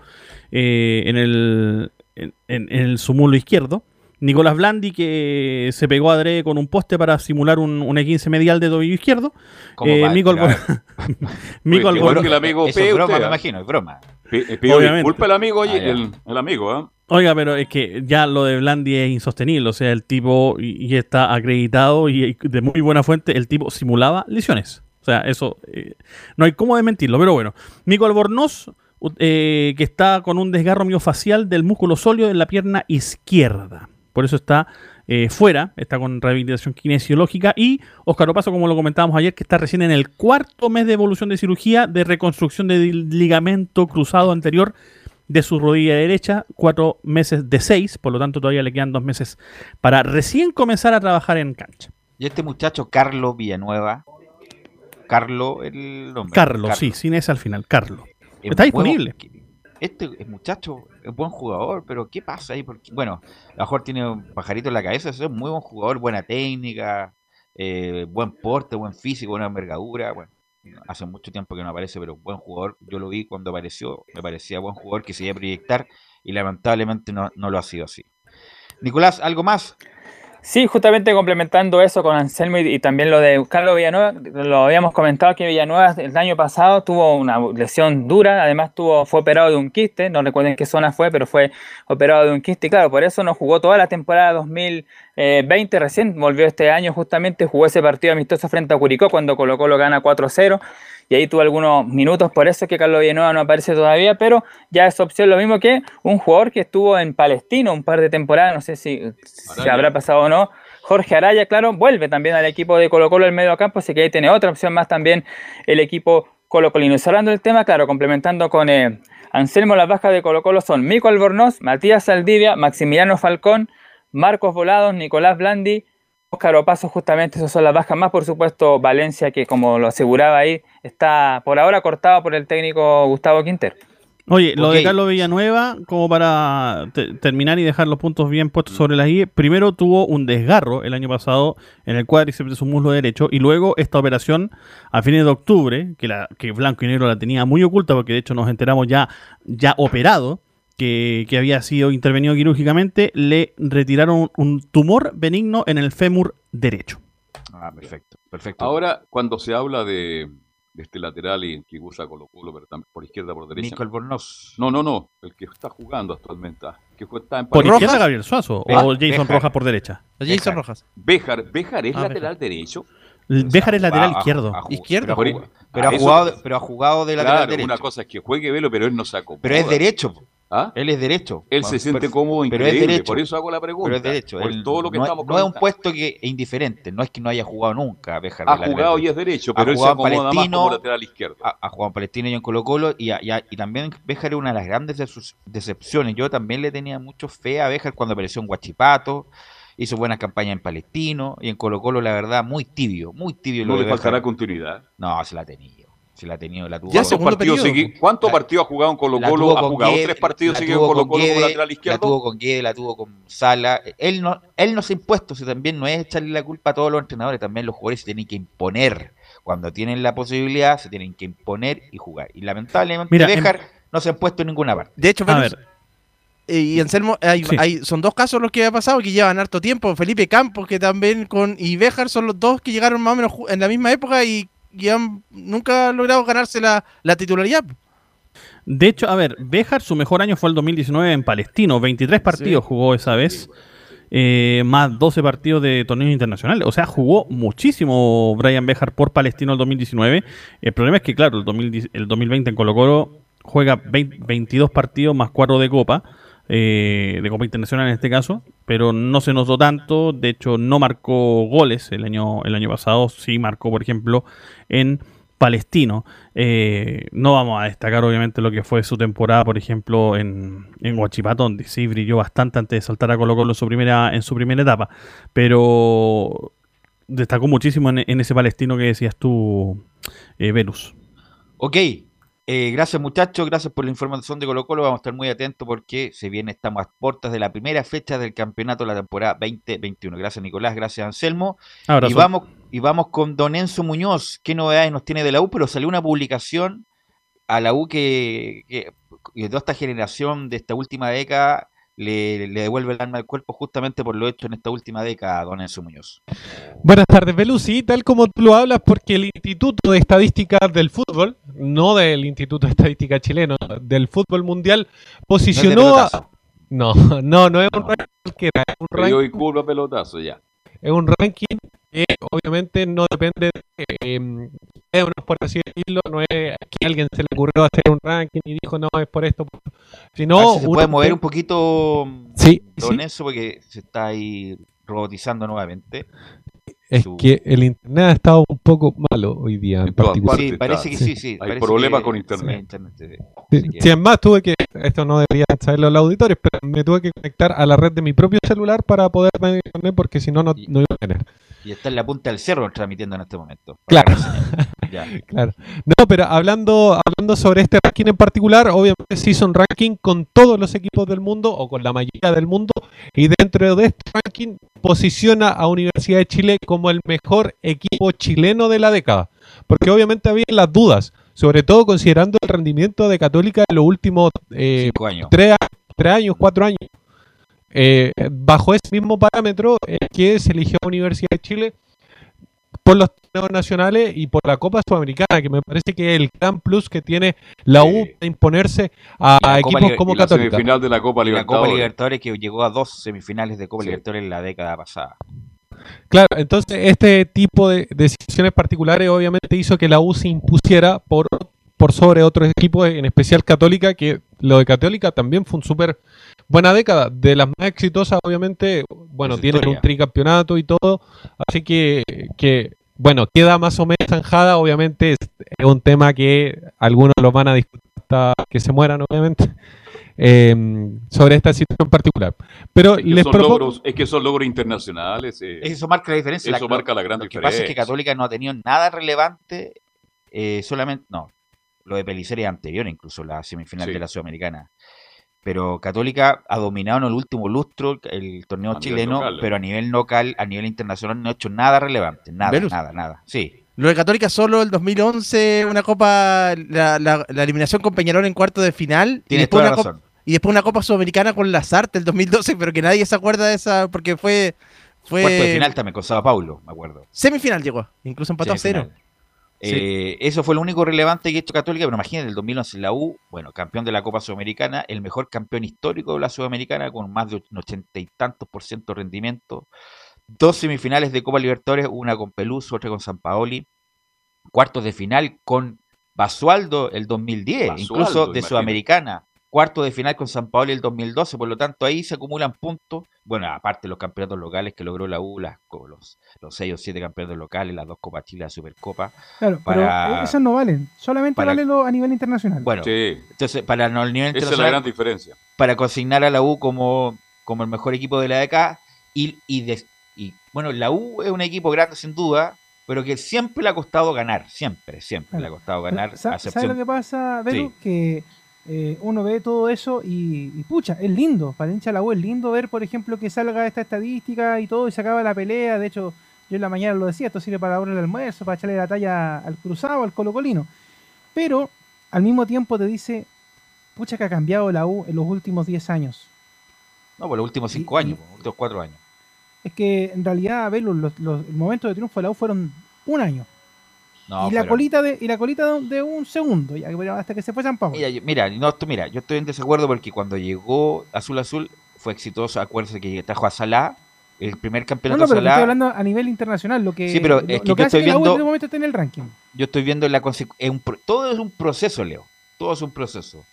eh, en el en, en- en el sumulo izquierdo. Nicolás Blandi, que se pegó a Dre con un poste para simular un, un E15 medial de tobillo izquierdo. ¿Cómo Eh, Mico tirar? Albor- <laughs> Mico Oye, qué Albor- bueno que el amigo P, es broma, me ¿ah? imagino, es broma. Pi- eh, pido Obviamente. disculpa el amigo, oye, Ah, el, el amigo, ¿ah? Oiga, pero es que ya lo de Blandi es insostenible. O sea, el tipo, y, está acreditado y de muy buena fuente, el tipo simulaba lesiones. O sea, eso eh, no hay cómo desmentirlo. Pero bueno, Mico Albornoz, eh, que está con un desgarro miofacial del músculo sólido en la pierna izquierda. Por eso está eh, fuera, está con rehabilitación kinesiológica. Y Oscar Opaso, como lo comentábamos ayer, que está recién en el cuarto mes de evolución de cirugía de reconstrucción del ligamento cruzado anterior de su rodilla derecha, cuatro meses de seis, por lo tanto todavía le quedan dos meses para recién comenzar a trabajar en cancha. Y este muchacho, Carlos Villanueva, Carlos, el nombre. Carlos, sí, sin ese al final, Carlos. Es Está disponible. Este es muchacho es buen jugador, pero ¿qué pasa ahí? Porque, bueno, a lo mejor tiene un pajarito en la cabeza, es muy buen jugador, buena técnica, eh, buen porte, buen físico, buena envergadura. Bueno, hace mucho tiempo que no aparece, pero buen jugador. Yo lo vi cuando apareció, me parecía buen jugador que se iba a proyectar y lamentablemente no, no lo ha sido así. Nicolás, ¿algo más? Sí, justamente complementando eso con Anselmo y, también lo de Carlos Villanueva, lo habíamos comentado que Villanueva el año pasado tuvo una lesión dura, además tuvo, fue operado de un quiste, no recuerden qué zona fue, pero fue operado de un quiste y claro, por eso no jugó toda la temporada 2020, recién volvió este año justamente, jugó ese partido amistoso frente a Curicó cuando Colo Colo gana 4-0 y ahí tuvo algunos minutos, por eso es que Carlos Villanueva no aparece todavía, pero ya es opción lo mismo que un jugador que estuvo en Palestino un par de temporadas, no sé si, si Araya. habrá pasado o no. Jorge Araya, claro, vuelve también al equipo de Colo Colo el medio campo, así que ahí tiene otra opción más también el equipo Colo Colino. Y cerrando el tema, claro, complementando con eh, Anselmo, las bajas de Colo Colo son Mico Albornoz, Matías Saldivia, Maximiliano Falcón, Marcos Volados, Nicolás Blandi, Óscar Opaso, justamente esas son las bajas más, por supuesto, Valencia, que como lo aseguraba ahí, está por ahora cortado por el técnico Gustavo Quinter. Oye, lo de Carlos Villanueva, como para te- terminar y dejar los puntos bien puestos sobre las I, primero tuvo un desgarro el año pasado en el cuádriceps de su muslo derecho y luego esta operación a fines de octubre, que, la, que Blanco y Negro la tenía muy oculta porque de hecho nos enteramos ya, ya operado, que, que había sido intervenido quirúrgicamente, le retiraron un tumor benigno en el fémur derecho. Ah, perfecto, perfecto. Ahora, cuando se habla de, de este lateral y que usa Colo Colo, pero también por izquierda, por derecha. Nico Albornoz. No, no, no, el que está jugando actualmente, ah, que está en Por izquierda Gabriel Suazo o Jason. Rojas por derecha. Jason Rojas. Béjar, Béjar es Ah, lateral derecho. Béjar es lateral izquierdo. ah, Izquierdo. Pero, ha jugado, pero ha jugado de lateral Claro, derecho. una cosa es que juegue Velo, pero él no se acomoda. Pero es derecho. ¿Ah? Él es derecho. Él se siente Pero- cómodo, pero increíble, es derecho. por eso hago la pregunta. Pero es derecho. Por Él todo lo que no, es- estamos no es un puesto que es indiferente. No es que no haya jugado nunca Béjar de Ha jugado y es derecho, Ha pero él se acomoda más Palestino, como lateral izquierdo. Ha, ha jugado en Palestino y en Colo Colo y, a- y a- y también Béjar es una de las grandes de sus decepciones. Yo también le tenía mucho fe a Béjar cuando apareció en Guachipato. Hizo buenas campañas en Palestino y en Colo Colo, la verdad, muy tibio, muy tibio. ¿No lo le faltará Béjar. continuidad? No, se la tenido. Si la ha tenido, la tuvo. ¿Cuántos con- partidos, segui- ¿Cuántos La- partidos ha jugado en Colo la Colo? ¿Ha jugado Guede, tres partidos la seguidos en Colo con Colo como Guede, lateral La izquierdo? tuvo con Guede, la tuvo con Sala. Él no, él no se ha impuesto, si también no es echarle la culpa a todos los entrenadores, también los jugadores se tienen que imponer. Cuando tienen la posibilidad, se tienen que imponer y jugar. Y lamentablemente Mira, en- Béjar no se ha puesto en ninguna parte. De hecho, A ver. eh, y Anselmo, hay, Sí. hay- son dos casos los que ha pasado que llevan harto tiempo. Felipe Campos, que también con y Béjar son los dos que llegaron más o menos en la misma época y, y han nunca logrado ganarse la, la titularidad. De hecho, a ver, Béjar su mejor año fue el 2019 en Palestino. 23 partidos jugó esa vez. eh, más 12 partidos de torneos internacionales. O sea, jugó muchísimo Brian Béjar por Palestino el 2019. El problema es que, claro, el, 2010 el 2020 en Colo Colo juega 20 22 partidos más 4 de Copa. eh, de Copa Internacional en este caso, pero no se notó tanto, de hecho no marcó goles el año, el año pasado, sí marcó por ejemplo en Palestino. Eh, no vamos a destacar obviamente lo que fue su temporada, por ejemplo, en, en donde sí brilló bastante antes de saltar a Colo Colo en su primera, en su primera etapa, pero destacó muchísimo en, ese Palestino que decías tú, eh, Velus. Ok, eh, gracias muchachos, gracias por la información de Colo Colo, vamos a estar muy atentos porque se viene, estamos a puertas de la primera fecha del campeonato de la temporada 2021. Gracias Nicolás, gracias Anselmo. Abrazo. Y vamos, y vamos con Don Enzo Muñoz, ¿qué novedades nos tiene de la U? Pero salió una publicación a la U que, que, que toda esta generación de esta última década le, le devuelve el alma al cuerpo justamente por lo hecho en esta última década, Don Enzo Muñoz. Buenas tardes, Belus. Sí, tal como tú lo hablas, porque el Instituto de Estadística del Fútbol, no del Instituto de Estadística chileno, del fútbol mundial, posicionó. a-. No, <laughs> no, no es un ranking cualquiera, es un Pero yo ranking, y culo a pelotazo ya. es un ranking que obviamente no depende de. eh, es por así decirlo, no es que alguien se le ocurrió hacer un ranking y dijo no, es por esto, sino. si se puede mover ve- un poquito, Sí, Don sí. Enzo, porque se está ahí robotizando nuevamente. Es su- que el internet ha estado un poco malo hoy día en particular. Sí, parece que sí, sí. Hay parece problemas con sí, internet. internet, sí. Sí, que- sí, además tuve que, esto no debería saberlo los auditores, pero me tuve que conectar a la red de mi propio celular para poder tener internet porque si no, no no iba a tener. Y está en la punta del cerro transmitiendo en este momento. Claro. <laughs> Ya. Claro. No, pero hablando, hablando sobre este ranking en particular, obviamente hizo un ranking con todos los equipos del mundo o con la mayoría del mundo y dentro de este ranking posiciona a Universidad de Chile como el mejor equipo chileno de la década. Porque obviamente había las dudas, sobre todo considerando el rendimiento de Católica en los últimos eh, años. tres, tres años, cuatro años. Eh, bajo ese mismo parámetro es que se eligió a Universidad de Chile por los torneos nacionales y por la Copa Sudamericana, que me parece que es el gran plus que tiene la U para imponerse a, equipos Liber- como y la Católica. semifinal de la Copa Y la Copa Libertadores. Libertadores que llegó a dos semifinales de Copa Libertadores en la década pasada. Claro, entonces este tipo de decisiones particulares obviamente hizo que la U se impusiera por, por sobre otros equipos, en especial Católica, que lo de Católica también fue un súper buena década, de las más exitosas obviamente, bueno, historia. un tricampeonato y todo, así que, que bueno, queda más o menos zanjada, obviamente es, es un tema que algunos lo van a discutir hasta que se mueran, obviamente, eh, sobre esta situación particular. Pero Es que, les son propongo... logros, es que son logros internacionales. eh. Eso marca la diferencia. Eso La- marca la gran Lo que pasa es que diferencia. Católica no ha tenido nada relevante, eh, solamente, no, lo de Pelliceri es anterior, incluso la semifinal Sí. de la Sudamericana. Pero Católica ha dominado en el último lustro el torneo A chileno, local, ¿eh? pero a nivel local, a nivel internacional no ha hecho nada relevante, nada, nada, nada. Sí, Lo de Católica solo el 2011, una copa, la, la- la eliminación con Peñarol en cuarto de final. y tienes después toda la una copa- razón. Y después una Copa Sudamericana con Lazarte el 2012, pero que nadie se acuerda de esa porque fue. fue Cuarto de final también con Sao Paulo, me acuerdo. Semifinal llegó, incluso empató a cero. Eh, Eso fue lo único relevante que ha hecho Católica, pero imagínate, el 2011 en la U, bueno, campeón de la Copa Sudamericana, el mejor campeón histórico de la Sudamericana, con más de un ochenta y tantos por ciento de rendimiento. Dos semifinales de Copa Libertadores, una con Peluso, otra con San Paoli. Cuartos de final con Basualdo el 2010, Basualdo, incluso de imagínate. Sudamericana. Cuarto de final con San Paoli el 2012, por lo tanto ahí se acumulan puntos. Bueno, aparte los campeonatos locales que logró la U, las, los, los seis o siete campeonatos locales, las dos Copas Chile, la Supercopa. Claro, para- pero esos no valen. Solamente para- valen lo a nivel internacional. Bueno, Sí, entonces para no, el nivel esa es la internacional, gran diferencia. para consignar a la U como, como el mejor equipo de la década. Y, y, des- y, bueno, la U es un equipo grande sin duda, pero que siempre le ha costado ganar, siempre, siempre le ha costado ganar. ¿Sabes excepción- lo que pasa? Sí. Que eh, uno ve todo eso y, y pucha, es lindo. Para hincha la U es lindo ver, por ejemplo, que salga esta estadística y todo y se acaba la pelea. De hecho, yo en la mañana lo decía, esto sirve para ahora el almuerzo, para echarle la talla al cruzado, al colocolino. Pero al mismo tiempo te dice, pucha que ha cambiado la U en los últimos 10 años. No, por los últimos cinco años, por los últimos cuatro años. Es que en realidad, Velu, los, los momentos de triunfo de la U fueron un año. No, y, la pero- colita de, y la colita de, un segundo, ya, que- hasta que se fue San Pablo. Mira, yo- mira, no, esto- mira, yo estoy en desacuerdo porque cuando llegó Azul Azul fue exitoso. Acuérdense que trajo a Salah, el primer No, campeonato no, pero te Salah. estoy hablando a nivel internacional, lo que, Sí, pero es que lo yo estoy que U en viendo- este momento esté en el ranking. yo estoy viendo la es un todo es un proceso, Leo. Todo es un proceso.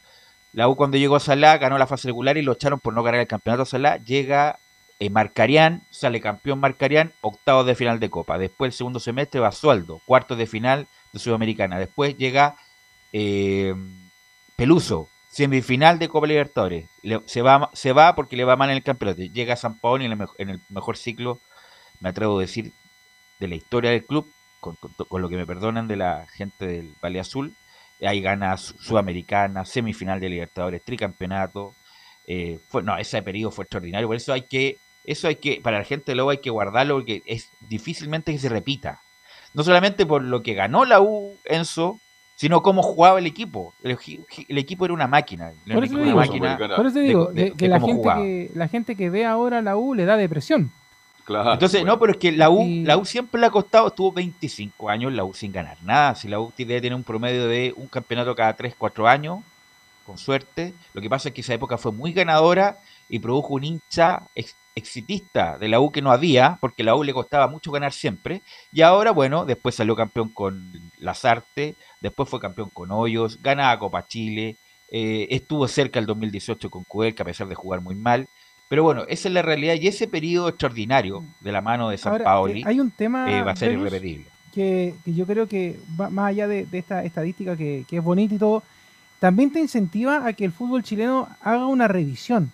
La U cuando llegó a Salah ganó la fase regular y lo echaron por no ganar el campeonato Salah. Llega eh, sale campeón Marcarián, octavos de final de Copa. Después el segundo semestre va Sualdo, cuartos de final de Sudamericana. Después llega eh, Peluso, semifinal de Copa Libertadores. Se, va, se va porque le va mal en el campeonato. Llega San Paolo en el, mejor ciclo, me atrevo a decir, de la historia del club, con, lo que me perdonan de la gente del Valle Azul. Ahí gana Su- Sudamericana, semifinal de Libertadores, tricampeonato. Eh, fue, no, ese periodo fue extraordinario. Por eso hay que, eso hay que, para la gente de Lobo hay que guardarlo porque es difícilmente que se repita. No solamente por lo que ganó la U, Enzo, sino cómo jugaba el equipo. El, el equipo era una máquina. Por eso digo, una máquina por eso de- digo de- que, que de la, gente jugaba. que la gente que ve ahora la U le da depresión. Claro. Entonces, no, pero es que la U, la U siempre le ha costado, estuvo 25 años la U sin ganar nada. Si la U debe tener un promedio de un campeonato cada 3, 4 años, con suerte. Lo que pasa es que esa época fue muy ganadora y produjo un hincha ex- exitista de la U que no había, porque la U le costaba mucho ganar siempre. Y ahora, bueno, después salió campeón con Lazarte, después fue campeón con Hoyos, ganaba Copa Chile, eh, estuvo cerca el 2018 con Cuelca, a pesar de jugar muy mal. Pero bueno, esa es la realidad y ese periodo extraordinario de la mano de San Ahora, Paoli eh, hay un tema, eh, va a ser irrepetible. que, que yo creo que va más allá de, de esta estadística que, que es bonita y todo, también te incentiva a que el fútbol chileno haga una revisión,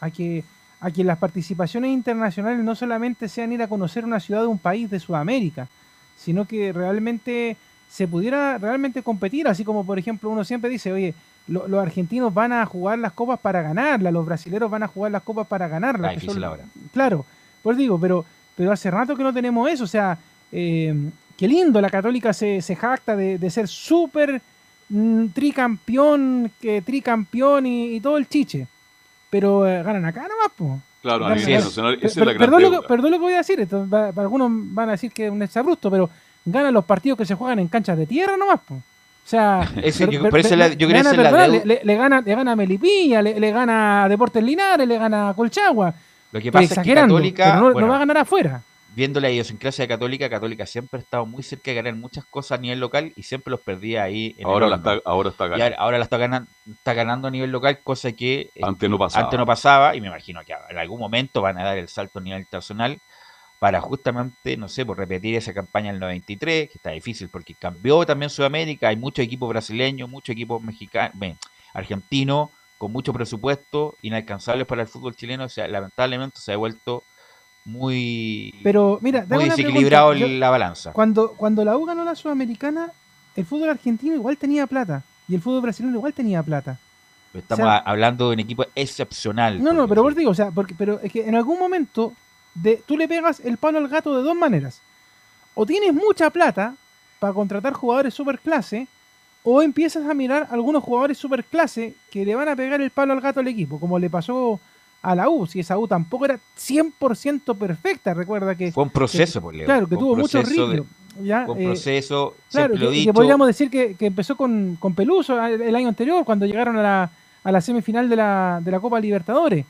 a que, a que las participaciones internacionales no solamente sean ir a conocer una ciudad de un país de Sudamérica, sino que realmente se pudiera realmente competir, así como por ejemplo uno siempre dice, oye, lo- los argentinos van a jugar las copas para ganarlas, los brasileños van a jugar las copas para ganarlas. Son- ahora. Claro, pues digo, pero, pero hace rato que no tenemos eso, o sea, eh, qué lindo, la católica se, se jacta de, de ser súper mm, tricampeón, que tricampeón y, y todo el chiche, pero eh, ganan acá nomás, po. Claro, Ganan- perdón, lo que, perdón lo que voy a decir, esto va- para algunos van a decir que es un exabrupto, pero ganan los partidos que se juegan en canchas de tierra nomás, po. O sea, <laughs> Ese- per- yo- per- per- la- yo le que gana, la le, le- le gana, le gana a Melipilla, le, le gana a Deportes Linares, le gana a Colchagua. Lo que pasa es que Católica, no, no va a ganar afuera. Viendo la idiosincrasia Católica, Católica siempre ha estado muy cerca de ganar muchas cosas a nivel local y siempre los perdía ahí. En Ahora la está- ahora está Y ganando. ahora, ahora la está ganando, está ganando a nivel local, cosa que eh, Antes no pasaba. antes no pasaba y me imagino que en algún momento van a dar el salto a nivel internacional para justamente, no sé, por repetir esa campaña del 93, que está difícil porque cambió también Sudamérica, hay muchos equipos brasileños, muchos equipos mexicanos, argentinos, con mucho presupuesto, inalcanzables para el fútbol chileno, o sea, lamentablemente se ha vuelto muy, Pero mira, muy desequilibrado pregunta. Yo- la balanza. Cuando, cuando la U ganó la Sudamericana, el fútbol argentino igual tenía plata y el fútbol brasileño igual tenía plata. Estamos o sea- a- hablando de un equipo excepcional. No, no, pero vos digo, o sea, porque, pero es que en algún momento de, tú le pegas el palo al gato de dos maneras. O tienes mucha plata para contratar jugadores superclase, o empiezas a mirar algunos jugadores superclase que le van a pegar el palo al gato al equipo, como le pasó a la U, si esa U tampoco era 100% perfecta, recuerda que... Fue un proceso, que- pues, Leo. Claro, que tuvo mucho ritmo. ya, Fue un eh, proceso, Claro, que, podríamos decir que, que empezó con, con Peluso el, el año anterior, cuando llegaron a la, a la semifinal de la, de la Copa Libertadores.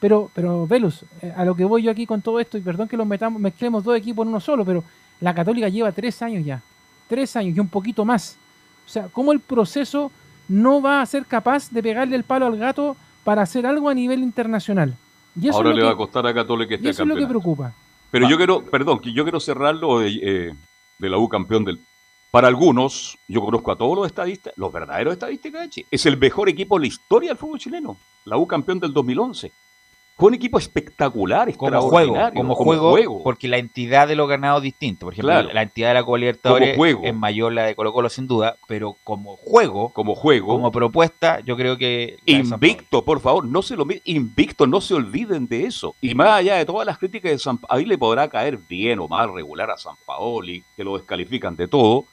Pero, pero Velus, eh, a lo que voy yo aquí con todo esto, y perdón que los metamos, mezclemos dos equipos en uno solo, pero la Católica lleva tres años ya. Tres años y un poquito más. O sea, ¿cómo el proceso no va a ser capaz de pegarle el palo al gato para hacer algo a nivel internacional? Y eso Ahora le va a costar a Católica y este eso es lo que preocupa. Pero yo quiero, perdón, yo quiero cerrarlo de, eh, de la U campeón del. Para algunos, yo conozco a todos los estadistas, los verdaderos estadistas de Chile. Es el mejor equipo de la historia del fútbol chileno. La U campeón del 2011. Fue un equipo espectacular, como juego, extraordinario, como, juego, porque la entidad de los ganados es distinto. Por ejemplo, Claro. la entidad de la Copa Libertadores juego. es mayor la de Colo Colo sin duda, pero como juego, como juego, como propuesta, yo creo que Invicto, por favor, no se lo invicto, no se olviden de eso. Y más allá de todas las críticas de San ahí le podrá caer bien o mal regular a San Paoli, que lo descalifican de todo,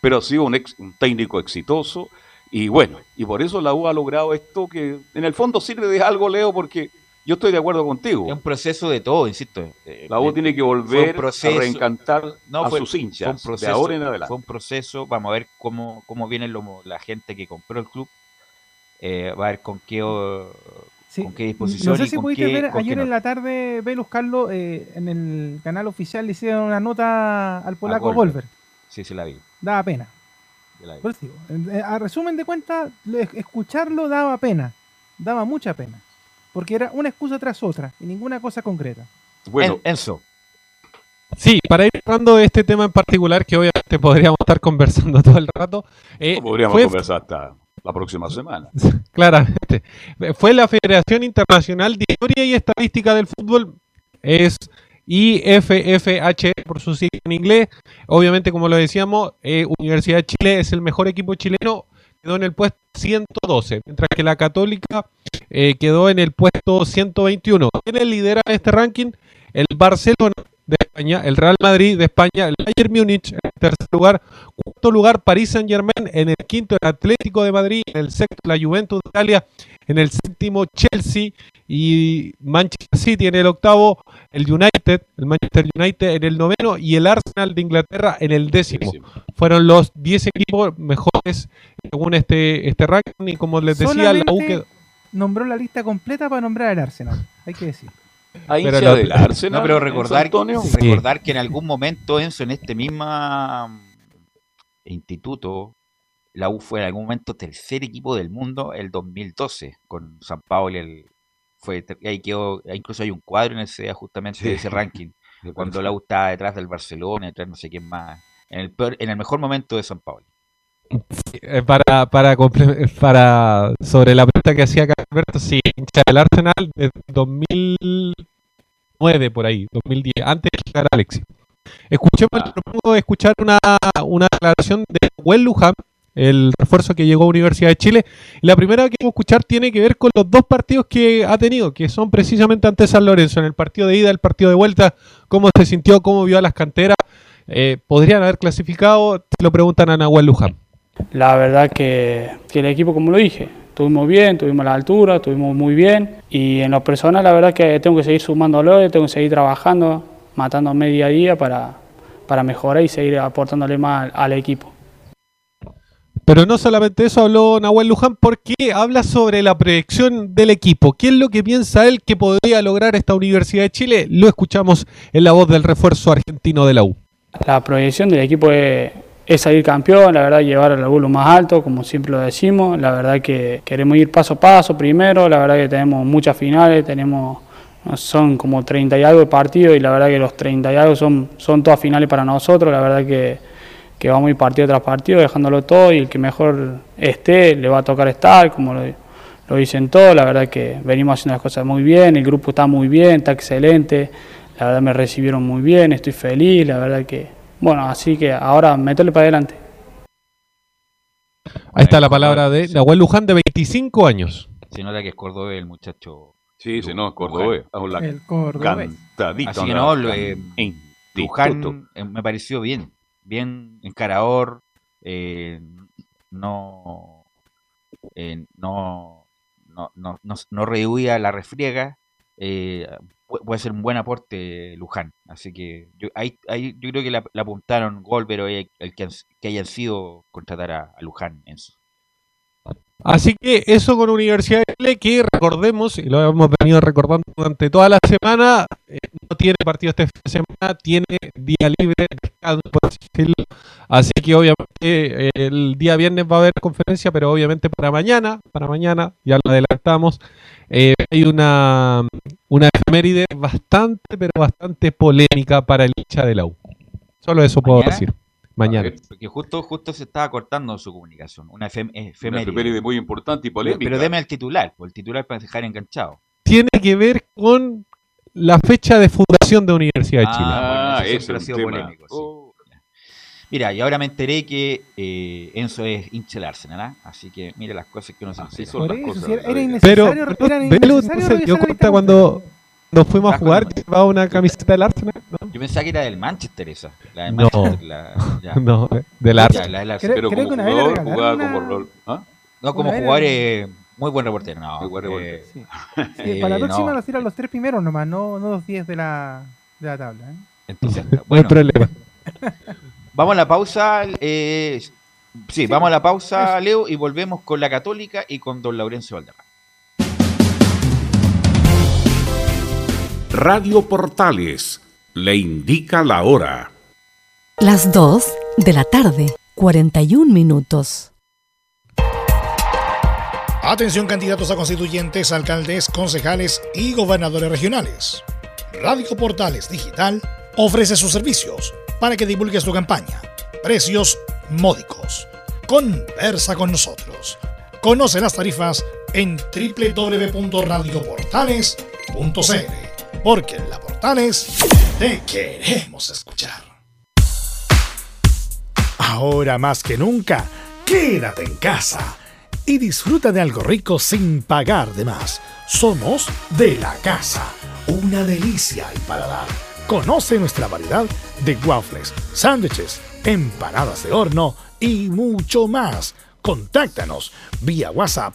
pero ha sido un, ex- un técnico exitoso. Y bueno, y por eso la U ha logrado esto que en el fondo sirve de algo, Leo, porque yo estoy de acuerdo contigo. Es un proceso de todo, insisto. Eh, La U eh, tiene que fue un volver proceso- a reencantar No, a fue- sus fue un hinchas proceso- de ahora en adelante. Fue un proceso, vamos a ver cómo, cómo viene lo- la gente que compró el club, eh, va a ver con qué, Sí. con qué disposición No sé si con pudiste qué, ver ayer no. en la tarde, Velus Carlos, eh, en el canal oficial le hicieron una nota al polaco. Volver. Sí, sí la vi. Daba pena. yo la vi. Por eso digo, en- a resumen de cuentas, escucharlo daba pena. Daba mucha pena. Porque era una excusa tras otra y ninguna cosa concreta. Bueno, Enzo. Sí, para ir cerrando este tema en particular, que obviamente podríamos estar conversando <laughs> todo el rato. eh, Podríamos fue- conversar hasta la próxima semana. <laughs> Claramente. Fue la Federación Internacional de Historia y Estadística del Fútbol. Es IFFH por su sigla en inglés. Obviamente, como lo decíamos, eh, Universidad de Chile es el mejor equipo chileno. Quedó en el puesto 112, mientras que la Católica eh, quedó en el puesto 121. ¿Quiénes lideran este ranking? El Barcelona de España, el Real Madrid de España, el Bayern Múnich en el tercer lugar, cuarto lugar París Saint Germain, en el quinto el Atlético de Madrid, en el sexto la Juventus de Italia, en el séptimo Chelsea y Manchester City en el octavo, el United, el Manchester United en el noveno y el Arsenal de Inglaterra en el décimo. Fueron los 10 equipos mejores según este, este ranking y como les decía, la U quedó- nombró la lista completa para nombrar al Arsenal. Hay que decir. Hay Pero lo- del Arsenal. No, pero recordar, Antonio. recordar que en algún momento, Enzo, en este mismo instituto, la U fue en algún momento tercer equipo del mundo el 2012, con San Pablo el, fue, ahí quedó, ahí incluso hay un cuadro en ese justamente Sí. de ese ranking, <laughs> cuando la U estaba detrás del Barcelona, detrás no sé quién más, en el, peor- en el mejor momento de San Pablo. Eh, para, para, para sobre la pregunta que hacía Alberto, sí, hincha del Arsenal desde 2009 por ahí, 2010, antes de llegar a Alexis. Escuchemos, Ah. propongo escuchar una, una declaración de Nahuel Luján, el refuerzo que llegó a Universidad de Chile. Y la primera que vamos a escuchar tiene que ver con los dos partidos que ha tenido, que son precisamente ante San Lorenzo, en el partido de ida, el partido de vuelta, cómo se sintió, cómo vio a las canteras. Eh, ¿Podrían haber clasificado? Se lo preguntan a Nahuel Luján. La verdad que, que el equipo, como lo dije, estuvimos bien, tuvimos la altura, estuvimos muy bien. Y en lo personal, la verdad que tengo que seguir sumándolo, tengo que seguir trabajando, matándome día a día para, para mejorar y seguir aportándole más al, al equipo. Pero no solamente eso habló Nahuel Luján, porque habla sobre la proyección del equipo. ¿Qué es lo que piensa él que podría lograr esta Universidad de Chile? Lo escuchamos en la voz del refuerzo argentino de la U. La proyección del equipo es, es salir campeón, la verdad llevar al lo más alto, como siempre lo decimos. La verdad que queremos ir paso a paso primero, la verdad que tenemos muchas finales, tenemos son como 30 y algo de partidos y la verdad que los 30 y algo son, son todas finales para nosotros. La verdad que, que vamos a ir partido tras partido dejándolo todo y el que mejor esté le va a tocar estar, como lo, lo dicen todos. La verdad que venimos haciendo las cosas muy bien, el grupo está muy bien, está excelente. La verdad me recibieron muy bien, estoy feliz, la verdad que, bueno, así que ahora métele para adelante. Ahí está la palabra de Nahuel Luján, de 25 años. Se nota que es cordobés el muchacho. Sí, sí, no, es cordobés. El cordobés. cantadita, Así que no, lo, eh. Luján eh, me pareció bien, bien encarador, eh, no, eh, no, no, no, no, no rehuía la refriega, eh, puede ser un buen aporte Luján, así que yo, ahí, ahí yo creo que la, apuntaron Golver o el que, que hayan sido contratar a, a Luján en su- Así que eso con Universidad de Chile, que recordemos, y lo hemos venido recordando durante toda la semana, eh, no tiene partido este fin de semana, tiene día libre, descanso, por así decirlo. Así que obviamente eh, el día viernes va a haber conferencia, pero obviamente para mañana, para mañana, ya lo adelantamos, eh, hay una, una efeméride bastante, pero bastante polémica para el hincha de la U. Solo eso puedo ¿Mañana? decir. Mañana. Porque justo, justo se estaba cortando su comunicación, una efem- Una efeméride. efeméride muy importante y Pero, polémica. pero deme el titular, o el titular para dejar enganchado. tiene que ver con la fecha de fundación de Universidad de Chile. Ah, bueno, eso siempre ha es sido el tema. polémico. sí. Mira, y ahora me enteré que eh, Enzo es hincha del Arsenal, ¿ah? así que mire las cosas que uno se entera. Por eso, si era, era Pero, innecesario, pero era Velo innecesario dio la cuenta cuando nos fuimos a jugar, llevaba una camiseta del Arsenal. Yo pensaba que era del Manchester esa. La de No. Manchester, la, <laughs> ya. No, del Ya, Arsenal. la del Creo- Arsenal. Pero creo como que una vez le jugador regalaron jugaba una- como rol. ¿Ah? No, como Una era- eh, muy buen reportero. No, Muy buen reportero. eh, Sí, <laughs> eh, para la próxima no. nos tiran los tres primeros nomás, no, no los 10 de la, de la tabla. ¿eh? <laughs> No hay problema. vamos a la pausa. eh, sí, vamos a la pausa, Leo, y volvemos con la Católica y con don Laurencio Valderrama. Radio Portales le indica la hora. Las 2 de la tarde, 41 minutos. Atención candidatos a constituyentes, alcaldes, concejales y gobernadores regionales. Radio Portales Digital ofrece sus servicios para que divulgues tu campaña. Precios módicos. Conversa con nosotros. Conoce las tarifas en www.radioportales.cl porque en la Portales te queremos escuchar. Ahora más que nunca, quédate en casa y disfruta de algo rico sin pagar de más. Somos de la casa, una delicia al paladar. Conoce nuestra variedad de waffles, sándwiches, empanadas de horno y mucho más. Contáctanos vía WhatsApp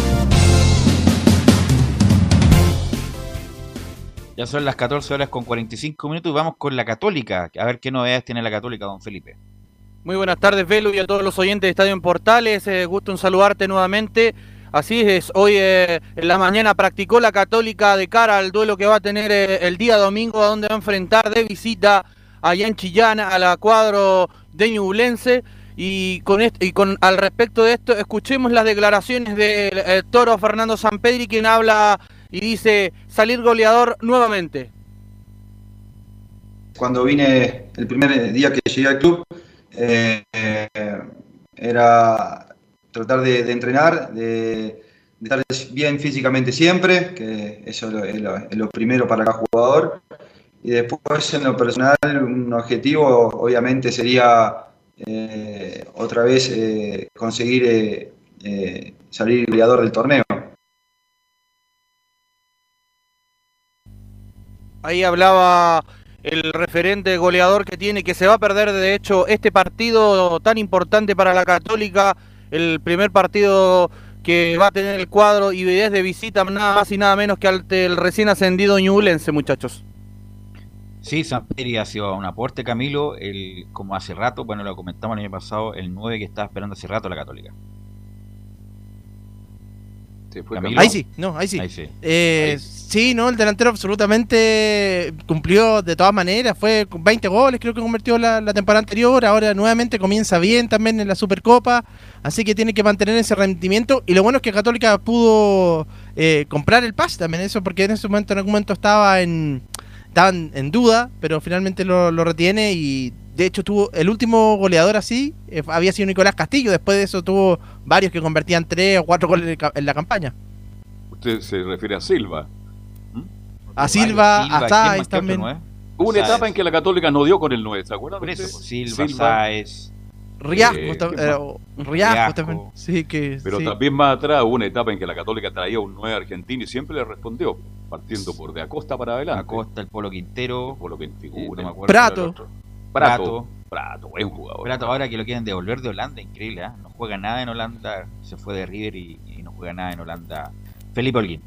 Ya son las 14 horas con 45 minutos y vamos con la Católica. A ver qué novedades tiene la Católica, don Felipe. Muy buenas tardes, Velo, y a todos los oyentes de Estadio en Portales. Eh, gusto en saludarte nuevamente. Así es, hoy eh, en la mañana practicó la Católica de cara al duelo que va a tener eh, el día domingo, a donde va a enfrentar de visita allá en Chillán a la cuadro de Ñublense. Y con, esto, y con al respecto de esto, escuchemos las declaraciones del toro Fernando Sampedri, quien habla y dice salir goleador nuevamente. Cuando vine el primer día que llegué al club, eh, era tratar de, entrenar, de, estar bien físicamente siempre, que eso es lo, lo, lo primero para cada jugador. Y después en lo personal, un objetivo obviamente sería eh, otra vez eh, conseguir salir goleador del torneo. Ahí hablaba el referente goleador que tiene, que se va a perder de hecho este partido tan importante para la Católica, el primer partido que va a tener el cuadro y es de visita nada más y nada menos que al el recién ascendido Ñublense, muchachos. Sí, San Pedro ha sido un aporte, Camilo, el, como hace rato, bueno, lo comentamos el año pasado, el 9 que estaba esperando hace rato la Católica. Ahí sí, no, ahí sí. Eh, sí. no, el delantero absolutamente cumplió de todas maneras, fue con 20 goles, creo que convirtió la, la, temporada anterior, ahora nuevamente comienza bien también en la Supercopa, así que tiene que mantener ese rendimiento y lo bueno es que Católica pudo eh, comprar el pase también, eso porque en ese momento, en algún momento estaba en estaban en duda, pero finalmente lo, retiene y de hecho tuvo el último goleador así, eh, había sido Nicolás Castillo, después de eso tuvo varios que convertían tres o cuatro goles en la campaña. Usted se refiere a Silva. ¿Mm? A Silva, a Sáez también. Hubo una etapa en que la Católica no dio con el 9, ¿se acuerdan? Por eso, Silva, Sáez. Riasco, eh, Riasco, también. Sí, que, Pero también más atrás hubo una etapa en que la Católica traía un 9 argentino y siempre le respondió, partiendo por de Acosta para adelante. Acosta, el Polo Quintero. Polo Quintero, eh, no me acuerdo Prato. Prato. Prato, buen jugador. Prato, ahora que lo quieren devolver de Holanda, increíble, ¿eh? No juega nada en Holanda, se fue de River y, no juega nada en Holanda. Felipe Holguín.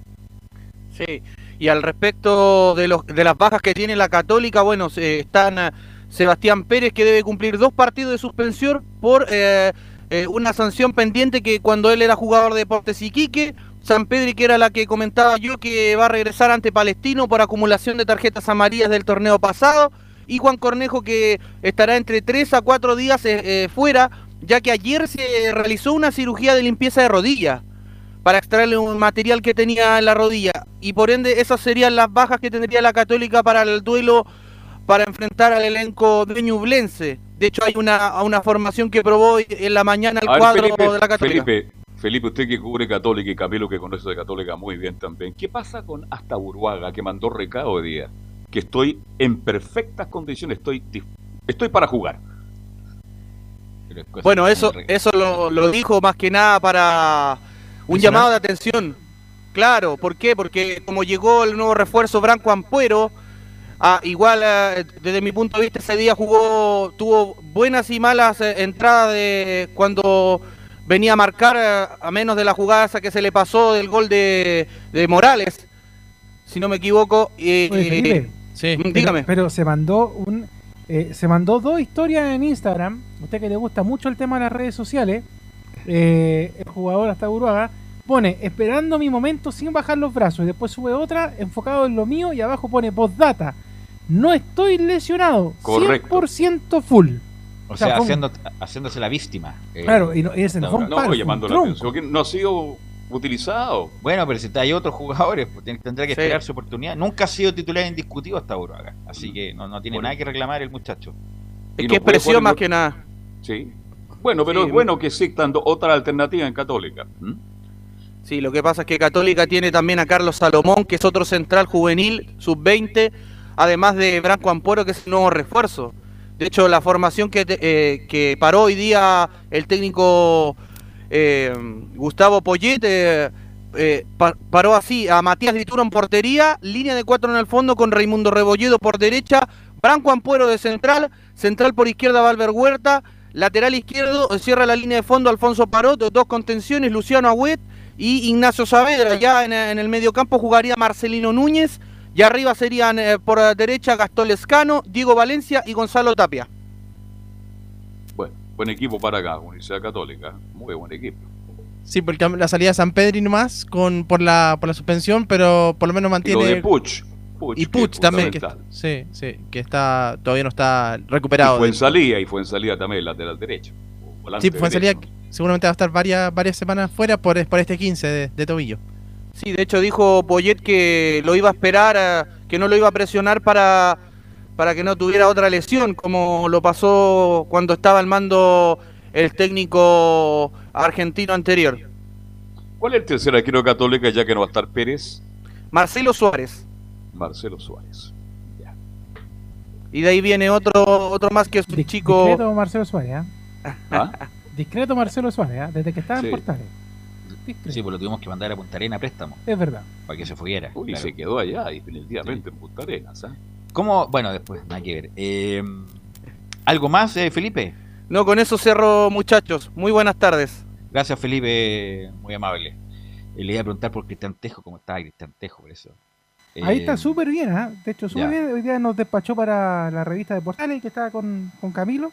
Sí, y al respecto de, los, de las bajas que tiene la Católica, bueno, están Sebastián Pérez que debe cumplir dos partidos de suspensión por eh, eh, una sanción pendiente que cuando él era jugador de Deportes Iquique, San Pedro que era la que comentaba yo que va a regresar ante Palestino por acumulación de tarjetas amarillas del torneo pasado y Juan Cornejo que estará entre tres a cuatro días eh, fuera ya que ayer se realizó una cirugía de limpieza de rodilla para extraerle un material que tenía en la rodilla y por ende esas serían las bajas que tendría la Católica para el duelo para enfrentar al elenco de Ñublense. De hecho, hay una, una formación que probó en la mañana el cuadro de la Católica. Felipe, Felipe, usted que cubre Católica y Camilo que conoce de Católica muy bien también. ¿Qué pasa con hasta Uruaga que mandó recado hoy día? Que estoy en perfectas condiciones, estoy, estoy para jugar. Bueno, eso, eso lo, lo dijo más que nada para un llamado de atención. Claro, ¿por qué? Porque como llegó el nuevo refuerzo Branco Ampuero, Ah, igual, eh, desde mi punto de vista, ese día jugó, tuvo buenas y malas eh, entradas de cuando venía a marcar, eh, a menos de la jugada esa que se le pasó del gol de, Morales, si no me equivoco. Sí. Mm, dígame. Pero, se mandó un, se mandó dos historias en Instagram. Usted que le gusta mucho el tema de las redes sociales, el jugador hasta Uruaga pone esperando mi momento sin bajar los brazos y después sube otra enfocado en lo mío y abajo pone postdata no estoy lesionado. Correcto. 100% full. O, sea, haciéndose la víctima. Eh, claro, y, no, es el no, no, llamando la atención, no ha sido utilizado. Bueno, pero si hay otros jugadores, pues, tendrá que esperar su oportunidad. Nunca ha sido titular indiscutido hasta ahora, así que no, tiene nada que reclamar el muchacho. Es que es presión más que nada. Sí. Bueno, pero es bueno que existan otra alternativa en Católica. Sí, lo que pasa es que Católica tiene también a Carlos Salomón, que es otro central juvenil, sub-20, además de Branco Ampuero, que es el nuevo refuerzo. De hecho, la formación que, eh, que paró hoy día el técnico eh, Gustavo Poyet eh, paró así a Matías Dituro en portería, línea de cuatro en el fondo con Raimundo Rebolledo por derecha, Branco Ampuero de central, central por izquierda Valver Huerta, lateral izquierdo cierra la línea de fondo Alfonso Parot, dos contenciones, Luciano Agüet y Ignacio Saavedra. Ya en, en el medio campo jugaría Marcelino Núñez y arriba serían eh, por derecha Gastón Lescano, Diego Valencia y Gonzalo Tapia. Buen equipo para acá, Universidad Católica. Muy buen equipo. Sí, porque la salida de San Pedro y nomás con, por, la, por la suspensión, pero por lo menos mantiene. Y de Puch. y Puch también. Que, sí, sí, que está todavía no está recuperado. Y fue en salida, y fue en salida también el lateral derecho. Sí, fue en salida. Seguramente va a estar varias, varias semanas fuera por, por este 15 de, de tobillo. Sí, de hecho dijo Poyet que lo iba a esperar, que no lo iba a presionar para, para que no tuviera otra lesión, como lo pasó cuando estaba al mando el técnico argentino anterior. ¿Cuál es el tercer arquero católica ya que no va a estar Pérez? Marcelo Suárez. Marcelo Suárez. Y de ahí viene otro otro más que es un chico. Discreto Marcelo Suárez, ¿eh? ¿Ah? <laughs> Discreto Marcelo Suárez, ¿eh? desde que estaba en Portales. Sí, pues lo tuvimos que mandar a Punta Arena a préstamo. Es verdad. Para que se fuera. Uy, se quedó allá definitivamente en Punta Arenas. ¿ah? ¿Cómo? Bueno, después, nada que ver. Eh, ¿Algo más, eh, Felipe? No, con eso cierro, muchachos. Muy buenas tardes. Gracias, Felipe, muy amable. Eh, le iba a preguntar por Cristian Tejo, ¿cómo está Cristian Tejo? Por eso. Ahí Eh, está súper bien, ¿ah? De hecho, súper bien. Hoy día nos despachó para la revista de Portales que estaba con, con Camilo,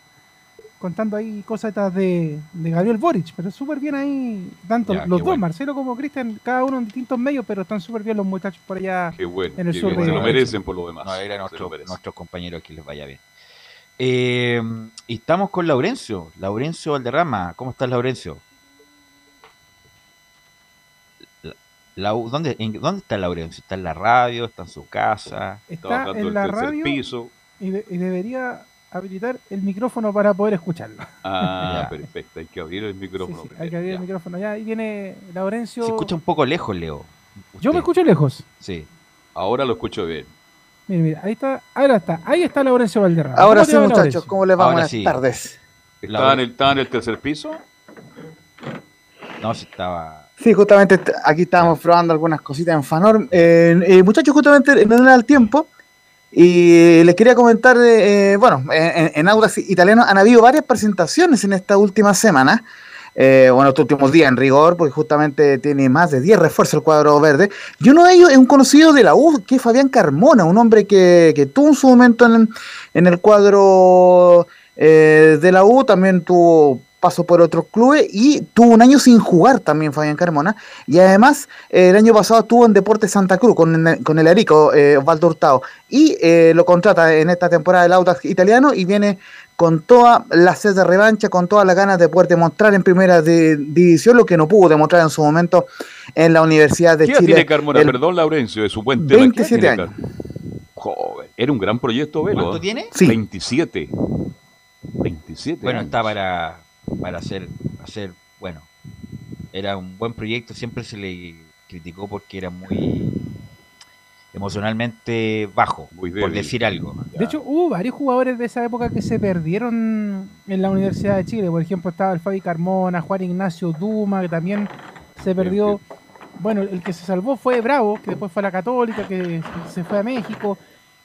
contando ahí cosas de, de Gabriel Boric. Pero súper bien ahí, tanto Ya, los dos, bueno. Marcelo como Cristian, cada uno en distintos medios, pero están súper bien los muchachos por allá Qué bueno. en el qué sur bien. de Se lo merecen por lo demás. No, era nuestro, nuestros compañeros que les vaya bien. Eh, y estamos con Laurencio, Laurencio Valderrama. ¿Cómo estás, Laurencio? La- Lau- ¿dónde, en- ¿Dónde está Laurencio? ¿Está en la radio? ¿Está en su casa? Está en la radio y, de- y debería habilitar el micrófono para poder escucharlo. <laughs> Ah, <laughs> Ya. perfecto. Hay que abrir el micrófono. Hay que abrir el micrófono. Ya, ahí viene Laurencio. Se escucha un poco lejos, Leo. Yo me escucho lejos. Sí. Ahora lo escucho bien. Mira, mira, ahí está, ahora está, ahí está Laurencio Valderrama. Ahora ¿Cómo sí, muchachos, Laurencio? ¿cómo les va? Ahora Buenas sí. tardes. ¿Está en, el, ¿Está en el tercer piso? No, se estaba. Sí, justamente aquí estábamos probando algunas cositas en Fanor. Eh, eh, muchachos, justamente no da el tiempo. Y les quería comentar, eh, eh, bueno, en, en Audax Italiano han habido varias presentaciones en esta última semana. Eh, bueno, estos últimos días en rigor, porque justamente tiene más de 10 refuerzos el cuadro verde. Y uno de ellos es un conocido de la U, que es Fabián Carmona, un hombre que, que tuvo en su momento en, el cuadro eh, de la U, también tuvo paso por otros clubes y tuvo un año sin jugar también Fabián Carmona. Y además, eh, el año pasado estuvo en Deportes Santa Cruz con, el- con el Arico, eh, Osvaldo Hurtado. Y eh, lo contrata en esta temporada del Audax italiano y viene con toda la sed de revancha, con todas las ganas de poder demostrar en primera de- división lo que no pudo demostrar en su momento en la Universidad de ¿Qué Chile. tiene Carmona? El- Perdón, Laurencio, de su buen tema. ¿Qué edad 27 tiene años. Joven. Era un gran proyecto, Velo. ¿Cuánto ¿eh? tiene? Sí. 27. 27. Bueno, años. está para, para hacer, hacer, bueno, era un buen proyecto, siempre se le criticó porque era muy emocionalmente bajo, por débil. decir algo. De hecho, hubo varios jugadores de esa época que se perdieron en la Universidad de Chile. Por ejemplo, estaba el Fabi Carmona, Juan Ignacio Duma, que también se perdió. Bueno, el que se salvó fue Bravo, que después fue a la Católica, que se fue a México.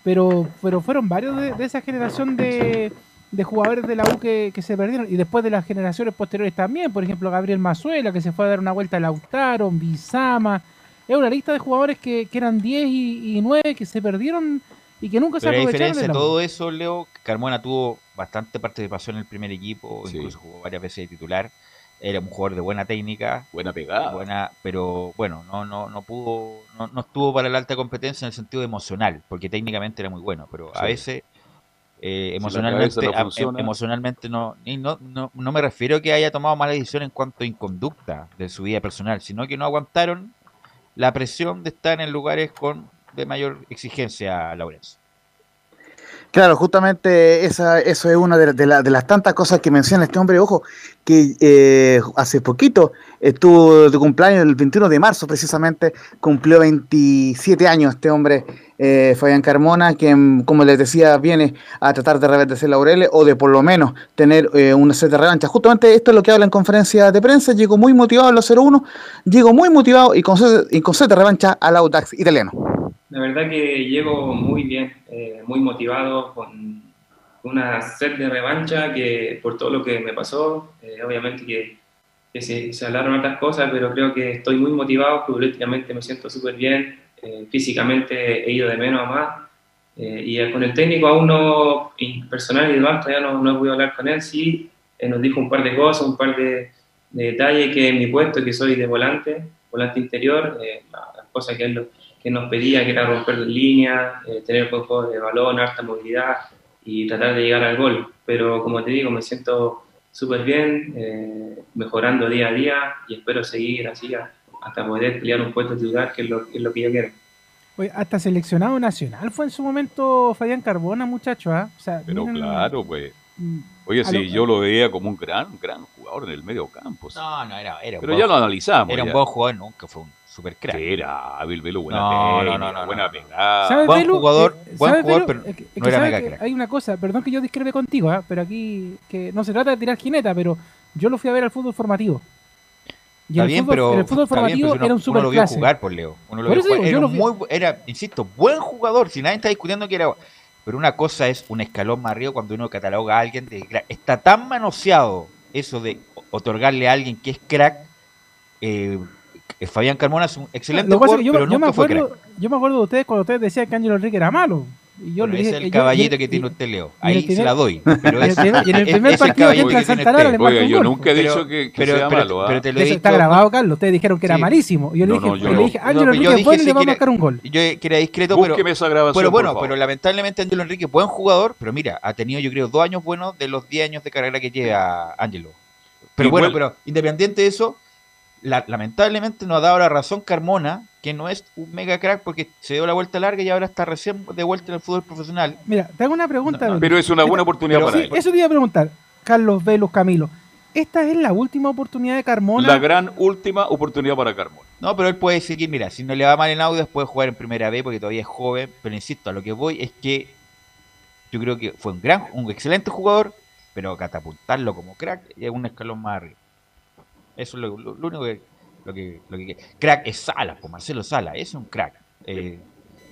Pero, pero fueron varios de, de esa generación de, de jugadores de la U que, que se perdieron. Y después de las generaciones posteriores también. Por ejemplo, Gabriel Mazuela, que se fue a dar una vuelta a Lautaro, Bizama. Es una lista de jugadores que, que eran 10 y, y 9 que se perdieron y que nunca se Pero a aprovecharon. diferencia de de la U. todo eso, Leo, Carmona tuvo bastante participación en el primer equipo, incluso jugó varias veces de titular. Era un jugador de buena técnica, buena pegada, buena, pero bueno, no, no, no pudo, no, no estuvo para la alta competencia en el sentido emocional, porque técnicamente era muy bueno, pero a veces eh, emocionalmente, no a- funciona. em- emocionalmente no, y no, no, no me refiero a que haya tomado mala decisión en cuanto a inconducta de su vida personal, sino que no aguantaron la presión de estar en lugares con de mayor exigencia, Laurencio. Claro, justamente esa, eso es una de, la- de las tantas cosas que menciona este hombre. Ojo, que eh, hace poquito estuvo de cumpleaños, el 21 de marzo precisamente, cumplió 27 años este hombre, eh, Fabián Carmona, mm, como les decía, viene a tratar de reverdecer laureles o de por lo menos tener eh, una set de revancha. Justamente esto es lo que habla en conferencia de prensa. Llegó muy motivado a los 0-1, llegó muy motivado y con set, y con de revancha al Audax italiano. La verdad que llego muy bien, eh, muy motivado, con una sed de revancha que por todo lo que me pasó, eh, obviamente que, que se, se hablaron otras cosas, pero creo que estoy muy motivado, futbolísticamente me siento súper bien, eh, físicamente he ido de menos a más, eh, y con el técnico aún no, personal y demás, todavía no, no he podido hablar con él, sí, eh, nos dijo un par de cosas, un par de, de detalles que en mi puesto, que soy de volante, volante interior, eh, las cosas que él lo- que nos pedía, que era romper líneas, eh, tener buen juego de balón, harta movilidad y tratar de llegar al gol. Pero como te digo, me siento súper bien, eh, mejorando día a día y espero seguir así hasta poder pelear un puesto titular, que es lo, que es lo que yo quiero. Oye, hasta seleccionado nacional fue en su momento Fabián Carbona, muchacho, ¿ah? O sea, Pero miren- claro, pues. Mm, Oye, sí, lo- yo lo veía como un gran, un gran jugador en el medio campo. sí. No, no, era, era un Pero buen- ya lo analizamos. Era un buen jugador, nunca fue un super crack. Sí, era hábil, velo, buena No, no, técnica, no, no, buena no. pegada. ¿Sabes, Buen Belu? jugador, Eh, buen ¿sabes, jugador, Belu? pero Es que- es no era ¿sabes mega crack. Hay una cosa, perdón que yo discrepe contigo, ¿ah? pero aquí que no se trata de tirar jineta, pero yo lo fui a ver al fútbol formativo. Y Está el bien, fútbol, pero en el fútbol bien, formativo pero si uno- era un uno super lo vio jugar por Leo. Uno lo Por vio jugar. digo, Era, lo muy era, insisto, buen jugador. Si nadie está discutiendo que era Pero una cosa es un escalón más arriba cuando uno cataloga a alguien de. Está tan manoseado eso de otorgarle a alguien que es crack. eh, eh, Fabián Carmona es un excelente Lo que es jugador, que yo, pero yo me nunca fue crack. acuerdo, yo me acuerdo de ustedes cuando ustedes decían que Ángelo Enrique era malo. Y yo Bueno, le ese dije es el que yo- caballito y- que tiene y- usted, Leo. Ahí se la doy. <laughs> Pero y en el es- primer- y en el es- <laughs> primer es el partido entra que tiene Santararo, le Oiga, yo gol. nunca he Pero- dicho que, que pero- sea pero- malo. ¿ah? pero te lo Eso dicho- está grabado, Carlos. Ustedes dijeron que era Sí. malísimo. Y yo le No, dije, no, yo yo le no. dije, No, Ángelo pero Enrique es bueno y le va a que marcar un gol. Yo que era discreto, pero, Búsqueme esa grabación, pero bueno, pero lamentablemente Ángelo Enrique, buen jugador, pero mira, ha tenido yo creo dos años buenos de los 10 años de carrera que lleva Ángelo. Pero bueno, pero independiente de eso, la- lamentablemente nos ha dado la razón Carmona, que no es un mega crack porque se dio la vuelta larga y ahora está recién de vuelta en el fútbol profesional. Mira, te hago una pregunta. Pero es una buena oportunidad pero- para Sí, él. eso te iba a preguntar, Carlos Velus Camilo. ¿Esta es la última oportunidad de Carmona? La gran última oportunidad para Carmona. No, pero él puede seguir, mira, si no le va mal en Audas puede jugar en primera B porque todavía es joven, pero insisto, a lo que voy es que yo creo que fue un gran, un excelente jugador, pero catapultarlo como crack es un escalón más arriba. Eso es lo, lo- lo único que, lo que, lo que crack es Salas, pues Marcelo Salas, ese es un crack. Eh,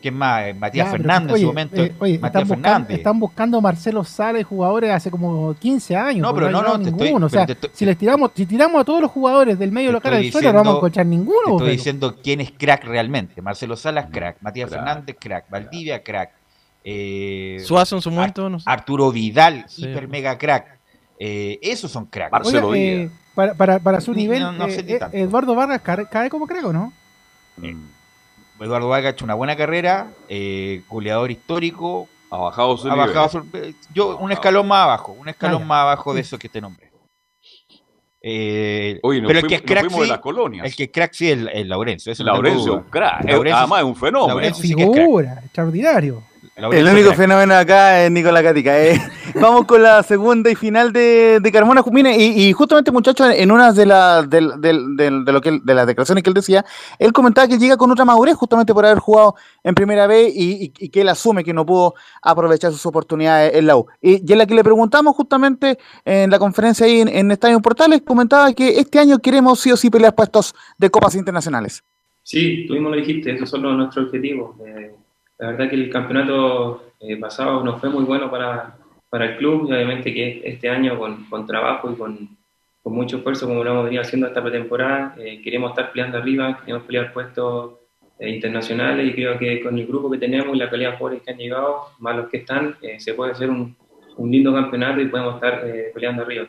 ¿Quién más? Eh, Matías Ya, pero, Fernández en su momento. eh, oye, Matías están, buscando, Fernández. están buscando Marcelo Sales jugadores hace como 15 años. No, pero no, no, te estoy- ninguno. o sea, te estoy- si les tiramos, si tiramos a todos los jugadores del medio de la cara Estoy del suelo, no vamos a encontrar ninguno. te Estoy diciendo quién es crack realmente. Marcelo Salas, crack. Matías Crack. Fernández, crack. Valdivia, crack. Eh, Suazo en su momento, no sé. Arturo Vidal, Sí. hiper mega crack. Eh, esos son cracks. Marcelo Oiga, Díaz. eh, para, para, para su Ni- nivel, no- no sé eh, eh. Eduardo Vargas cae, como creo, ¿no? Eduardo Vargas ha hecho una buena carrera, eh, goleador histórico. Ha bajado su ha nivel. bajado su- yo un escalón más abajo, un escalón Ah, más abajo de esos que te nombré. Eh, Oye, pero el que es crack de sí, las colonias. el que es crack sí es, es Laurencio. eso Laurencio, duda. un crack. Laurencio- Además es un fenómeno. Laurencio sí que es crack. Figura, extraordinario. El único crack. fenómeno acá es Nicolás Gatica. eh. <laughs> Vamos con la segunda y final de, de Carmona Jumine. Y, y justamente, muchachos, en una de, la, del- de, lo que él- de las declaraciones que él decía, él comentaba que llega con otra madurez justamente por haber jugado en primera B y, y- y que él asume que no pudo aprovechar sus oportunidades en la U. Y, y en la que le preguntamos justamente en la conferencia ahí en, en Estadio Portales, comentaba que este año queremos sí o sí pelear puestos de copas internacionales. Sí, tú mismo lo dijiste, esos son los- nuestros objetivos. Eh, la verdad que el campeonato eh, pasado no fue muy bueno para, para el club y obviamente que este año con, con trabajo y con, con mucho esfuerzo, como lo hemos venido haciendo esta pretemporada, eh, queremos estar peleando arriba, queremos pelear puestos eh, internacionales y creo que con el grupo que tenemos y la calidad de jugadores que han llegado, más los que están, se puede hacer un, un lindo campeonato y podemos estar peleando arriba.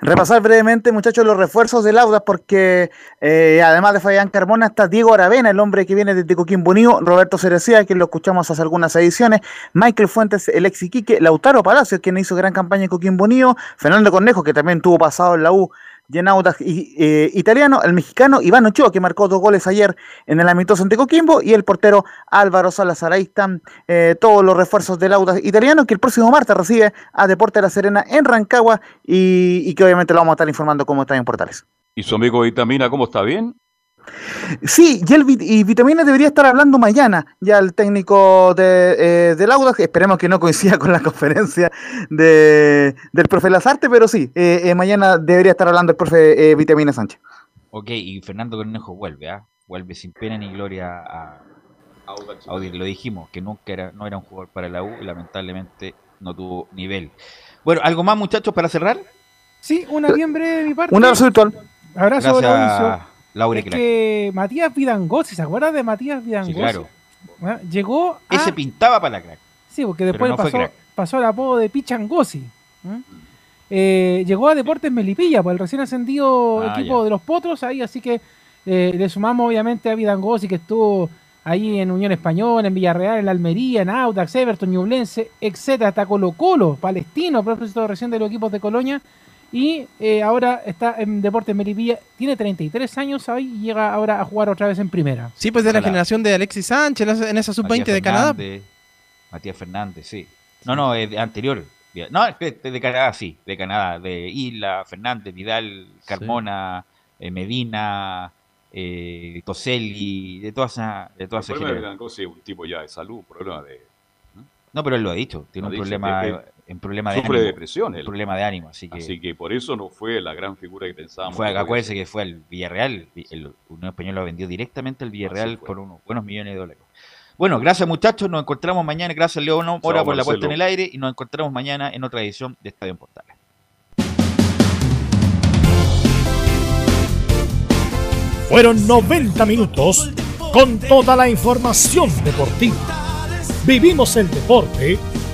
Repasar brevemente, muchachos, los refuerzos del Audas, porque eh, además de Fabián Carmona está Diego Aravena, el hombre que viene desde Coquimbo Unido, Roberto Cerecía, que lo escuchamos hace algunas ediciones, Michael Fuentes, el ex Iquique, Lautaro Palacios, quien hizo gran campaña en Coquimbo Unido, Fernando Cornejo, que también tuvo pasado en la U y- eh, italiano, el mexicano Iván Ochoa, que marcó dos goles ayer en el amistoso ante Coquimbo, y el portero Álvaro Salazar. Ahí están eh, todos los refuerzos del Audax italiano, que el próximo martes recibe a Deporte de la Serena en Rancagua, y, y que obviamente lo vamos a estar informando cómo está en Portales. ¿Y su amigo Vitamina cómo está bien? Sí, y, el, Vit- y Vitamina debería estar hablando mañana, ya el técnico de, eh, del Audax, esperemos que no coincida con la <laughs> conferencia de, del profe Lazarte, pero sí, eh, eh, mañana debería estar hablando el profe eh, Vitamina Sánchez. Ok, y Fernando Cornejo vuelve, ¿ah? Vuelve sin pena ni gloria a Audi. Lo dijimos, que nunca era, no era un jugador para la U y lamentablemente no tuvo nivel. Bueno, ¿algo más, muchachos, para cerrar? Sí, una bien breve de mi parte. Un abrazo virtual. Abrazo, Gracias, Mauricio. Laura Es que Matías Vidangosi, ¿se acuerdan de Matías Vidangosi? Sí, claro. Ah, Llegó a... Ese pintaba para la crack. Sí, porque después no pasó, pasó el apodo de Pichangosi. Eh, llegó a Deportes Melipilla, por el recién ascendido Ah, equipo ya. de los Potros, ahí, así que eh, le sumamos obviamente a Vidangosi, que estuvo ahí en Unión Española, en Villarreal, en Almería, en Audax, Everton, Ñublense, etcétera, hasta Colo Colo, Palestino, propósito recién de los equipos de Colonia, y eh, ahora está en Deportes Melipilla, tiene 33 años ahí y llega ahora a jugar otra vez en primera. Sí, pues de la generación de Alexis Sánchez en esa- en esa sub-20 Matías de Canadá. Matías Fernández, sí. No, no, es de anterior. No, es de, de Canadá, sí. De Canadá. De Isla, Fernández, Vidal, Carmona, eh, Medina, eh, Toselli, de toda esa, de toda El esa problema de. Vidangosi es un tipo ya de salud, problema de... No, pero él lo ha dicho. Tiene Lo un dice, problema, que- que un problema de sufre ánimo. de depresión él. problema de ánimo, así que... Así que por eso no fue la gran figura que pensábamos. Fue, acuérdense que fue al Villarreal, el Unión Española lo vendió directamente al Villarreal por unos buenos millones de dólares. Bueno, gracias muchachos, nos encontramos mañana. Gracias León Mora por la Marcelo. puesta en el aire y nos encontramos mañana en otra edición de Estadio en Portales. Fueron 90 minutos con toda la información deportiva. Vivimos el deporte